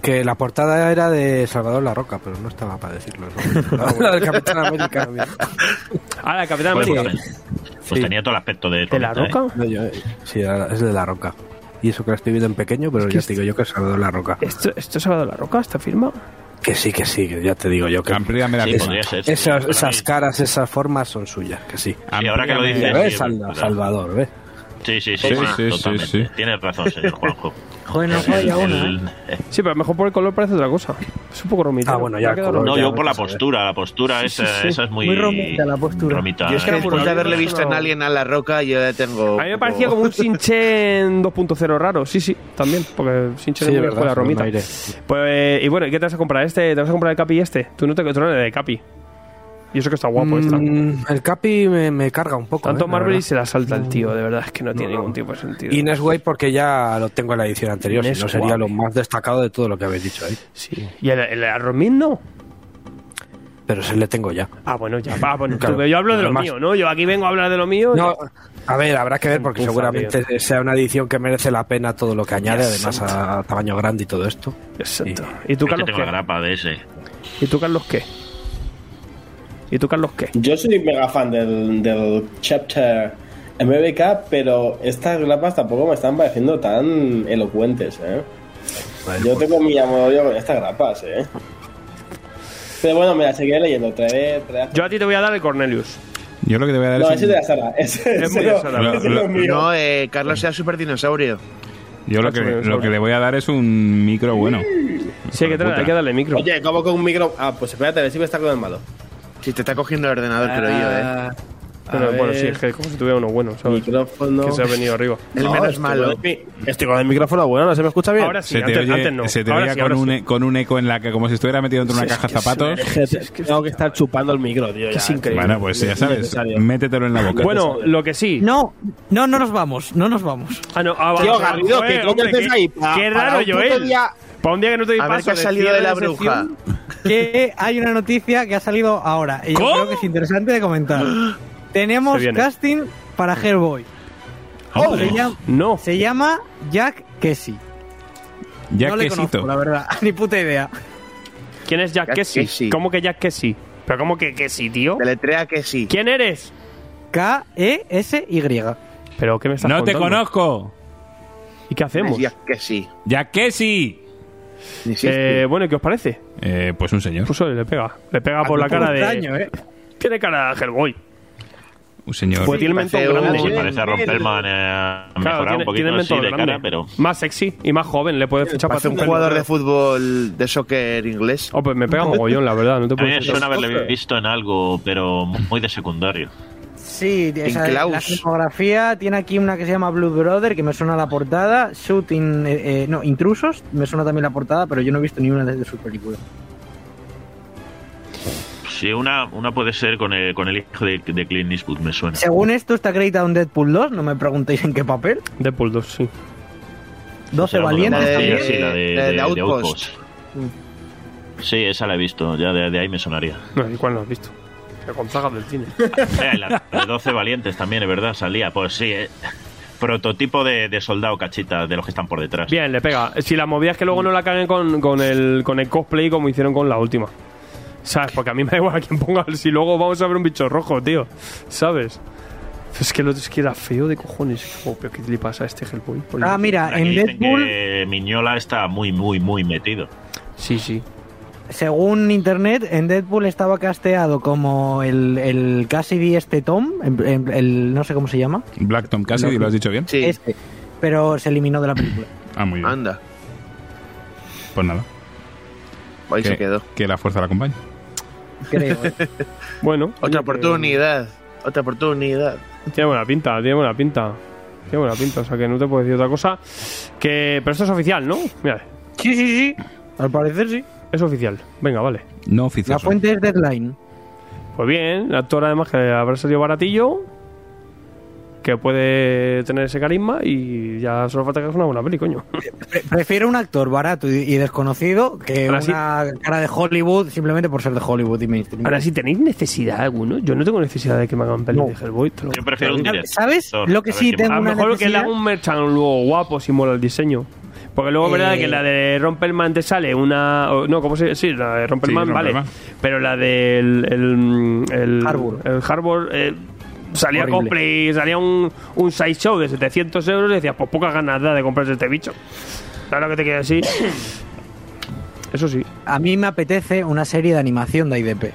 Que la portada era de Salvador La Roca, pero no estaba para decirlo. ¿no? *laughs* la del Capitán América. Ah, la Capitán Pues, América. pues, pues Sí. tenía todo el aspecto de. ¿De la ¿eh? roca? No, yo- sí, es de La Roca. Y eso que la estoy viendo en pequeño, pero que ya es- te digo yo que es Salvador La Roca. ¿Esto, ¿Esto es Salvador la Roca? ¿Esta firma? Que sí, que sí, que ya te digo yo que Amplíame la Sí, ser. sí, esas, esas caras, esas formas son suyas, que sí. Sí, ahora que lo dices. Salvador, ¿ves? Sí, sí, sí, Sí, sí, sí, sí, sí. Tienes razón, señor *laughs* Juanjo. Joder, no falla una, ¿eh? Sí, pero a lo mejor por el color parece otra cosa. Es un poco romita. Ah, bueno, ya color. No, ya yo por la postura. La postura Sí, esa, sí, sí. esa es muy. Muy romita la postura. Romita. Yo es que después de haberle visto en no. Alien a la roca, yo ya tengo. A mí me parecía como un *laughs* Sinchen 2.0 raro. Sí, sí, también. Porque Sinchen Sí, es es muy verdad, la romita. Pues, y bueno, ¿y qué te vas a comprar? ¿Este? ¿Te vas a comprar el Capi este? Tú no te eres de Capi. Y eso que está guapo esta. Mm, el Capi me, me carga un poco. Tanto eh, la Marvel y se la salta el tío, de verdad. Es que no tiene No, ningún tipo de sentido. Y Nesway porque ya lo tengo en la edición anterior, si no sería lo más destacado de todo lo que habéis dicho ahí. Sí. ¿Y el, el Arromín no? Pero se le tengo ya. Ah, bueno, ya. Ah, bueno, Claro. tú- yo hablo de lo Además- mío, ¿no? Yo aquí vengo a hablar de lo mío. No, a ver, habrá que ver porque seguramente sea una edición que merece la pena todo lo que añade, además a, tamaño grande y todo esto. Exacto. ¿Y tú, Carlos, tengo la qué? grapa de ese. ¿Y tú, Carlos, qué? ¿Y tú, Carlos, qué? Yo soy mega fan del, del chapter MBK, pero estas grapas tampoco me están pareciendo tan elocuentes, ¿eh? Yo tengo mi amor con estas grapas, ¿eh? Pero bueno, me las seguiré leyendo. Traeré, traeré- Yo a ti te voy a dar el Cornelius. Yo lo que te voy a dar No, es ese un- es de la Sara. Ese, Es ese muy no- de ese Lo- no mío. No, eh, Carlos sea super dinosaurio. yo lo que, lo que le voy a dar es un micro bueno. Sí, hay que, hay que darle micro. Oye, ¿cómo con un micro? Ah, pues espérate, a ver si me está con el malo. Si te está cogiendo el ordenador, creo yo, eh. Ah, Pero bueno, ver, sí, es que como si tuviera uno bueno, ¿sabes? Micrófono. Que se ha venido arriba. El No, menos estoy malo. con el Estoy con el micrófono bueno, ¿no se me escucha bien? Ahora sí, se te antes, oye, antes no. se te Ahora oía sí, con, un, sí. e- con un eco en la que como si estuviera metido dentro de una caja de zapatos. es- que tengo que estar chupando el micro, tío. ya. es increíble. Bueno, pues ya sabes, métetelo en la boca. Bueno, lo que sí. No, no, no nos vamos, no nos vamos. Ah, no, ah, Tío, Garrido, que qué- ahí Qué raro, Joel. día- Para un día que no te A ver paso qué ha de salido de la bruja. Que hay una noticia que ha salido ahora y yo creo que es interesante de comentar. *gasps* Tenemos casting para Hellboy. Hombre, Se llama, No. se llama Jack Kesey. no le conozco, la verdad. *laughs* Ni puta idea. ¿Quién es Jack Jack Kesey? Kesey. ¿Cómo que Jack Kesey? ¿Pero cómo que Kesey, tío? Deletrea sí. ¿Quién eres? K-E-S-Y. ¿Pero qué me estás No te conozco. ¿Y qué hacemos? Ya que sí. Ya Eh, bueno, ¿y qué os parece? Eh, pues un señor. Pues oye, le pega. Le pega por la cara de... Extraño, ¿eh? Tiene cara de Hellboy. Un señor. Pues tiene el mentón parece un- grande. Sí, parece a Romperman eh, Claro, tiene, un poquito tiene el así mentón de grande. cara, pero Más sexy y más joven. Le puede fichar para un jugador de fútbol de soccer inglés. Oh, pues me pega mogollón, la verdad. No te a mí puedo me decir. suena haberle visto en algo, pero muy de secundario. Sí, En esa- Klaus. la filmografía tiene aquí una que se llama Blue Brother, que me suena la portada. Shooting, eh, eh, no, Intrusos, me suena también la portada, pero yo no he visto ni una de, sus películas. Sí, una, una puede ser con el, con el hijo de, de Clint Eastwood, me suena. Según esto, está acreditado en Deadpool 2, no me preguntéis en qué papel. Deadpool 2, sí. 12 Será valientes la de- también. Sí, la de, de de- de Outpost. Outpost. Sí, esa la he visto, ya de, de ahí me sonaría. No, ¿y cuál no has visto? Con sagas del cine. Eh, la de 12 valientes también, es verdad, salía. Pues sí, eh, prototipo de, de soldado cachita de los que están por detrás. Bien, le pega. Si la movida es que luego no la caguen con, con, el, con el cosplay como hicieron con la última. ¿Sabes? Porque a mí me da igual a quien ponga. Si luego vamos a ver un bicho rojo, tío. ¿Sabes? Es que, lo, es que era feo de cojones. Oh, pero ¿qué le pasa a este Hellboy? Ah, mira, en Deadpool, Miñola está muy, muy, muy metido. Sí, sí. Según internet, en Deadpool estaba casteado como el, el Cassidy este Tom, en- en- el, no sé cómo se llama, Black Tom Cassidy, ¿lo has dicho bien? Sí, este, pero se eliminó de la película. *clears throat* Ah, muy bien. anda. Pues nada. Ahí se Que, quedó. que la fuerza la acompañe. Creo. ¿eh? *laughs* Bueno. Otra oye, oportunidad. Otra oportunidad. que- Tiene buena pinta, tiene buena pinta. Tiene buena pinta, o sea que no te puedo decir otra cosa. Que, pero esto es oficial, ¿no? Mira, Sí, sí, sí. Al parecer sí. Es oficial. Venga, vale. No La oficioso. fuente es Deadline. Pues bien, el actor además que habrá salido baratillo, que puede tener ese carisma y ya solo falta que haga una buena peli, coño. Pre- prefiero un actor barato y, y desconocido que Ahora sí. una cara de Hollywood simplemente por ser de Hollywood y mainstream. Ahora, si tenéis necesidad alguno, yo no tengo necesidad de que me hagan pelis No. de Hellboy. lo- Yo prefiero un director. ¿Sabes? Lo que sí tengo A lo una mejor que le haga un merchan luego guapo si mola el diseño. Porque luego es verdad Eh. que la de Romperman te sale una. o- no, ¿cómo se Sí, la de Romperman, Sí, vale. Pero la del. El, el, Harbour. El Harbour. eh, salía Horrible. cosplay, salía un, un sideshow de 700 euros y decías, pues pocas ganas da de comprarse este bicho. Claro que te queda así. *coughs* Eso sí. A mí me apetece una serie de animación de IDP.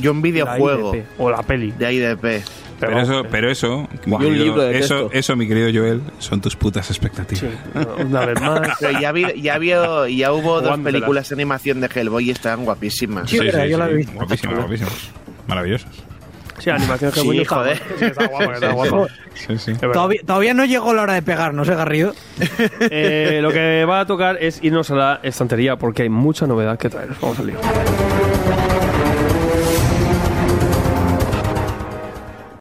Yo un la videojuego IDP, o la peli. de IDP. Pero eso, pero eso, un libro de eso, texto. eso, mi querido Joel, son tus putas expectativas. Sí, una vez más. *laughs* Pero ya, vi- ya, ya hubo dos películas de animación de Hellboy y estaban guapísimas. Sí, verdad, yo la he visto. Guapísimas, guapísimas. Maravillosas. Sí, la animación que Sí, está- joder. Sí, está guapa, está guapa. Sí, sí. Es verdad. Todavía, todavía no llegó la hora de pegar, ¿no sé, Garrido? *laughs* Eh, lo que va a tocar es irnos a la estantería porque hay mucha novedad que traer. Vamos al lío.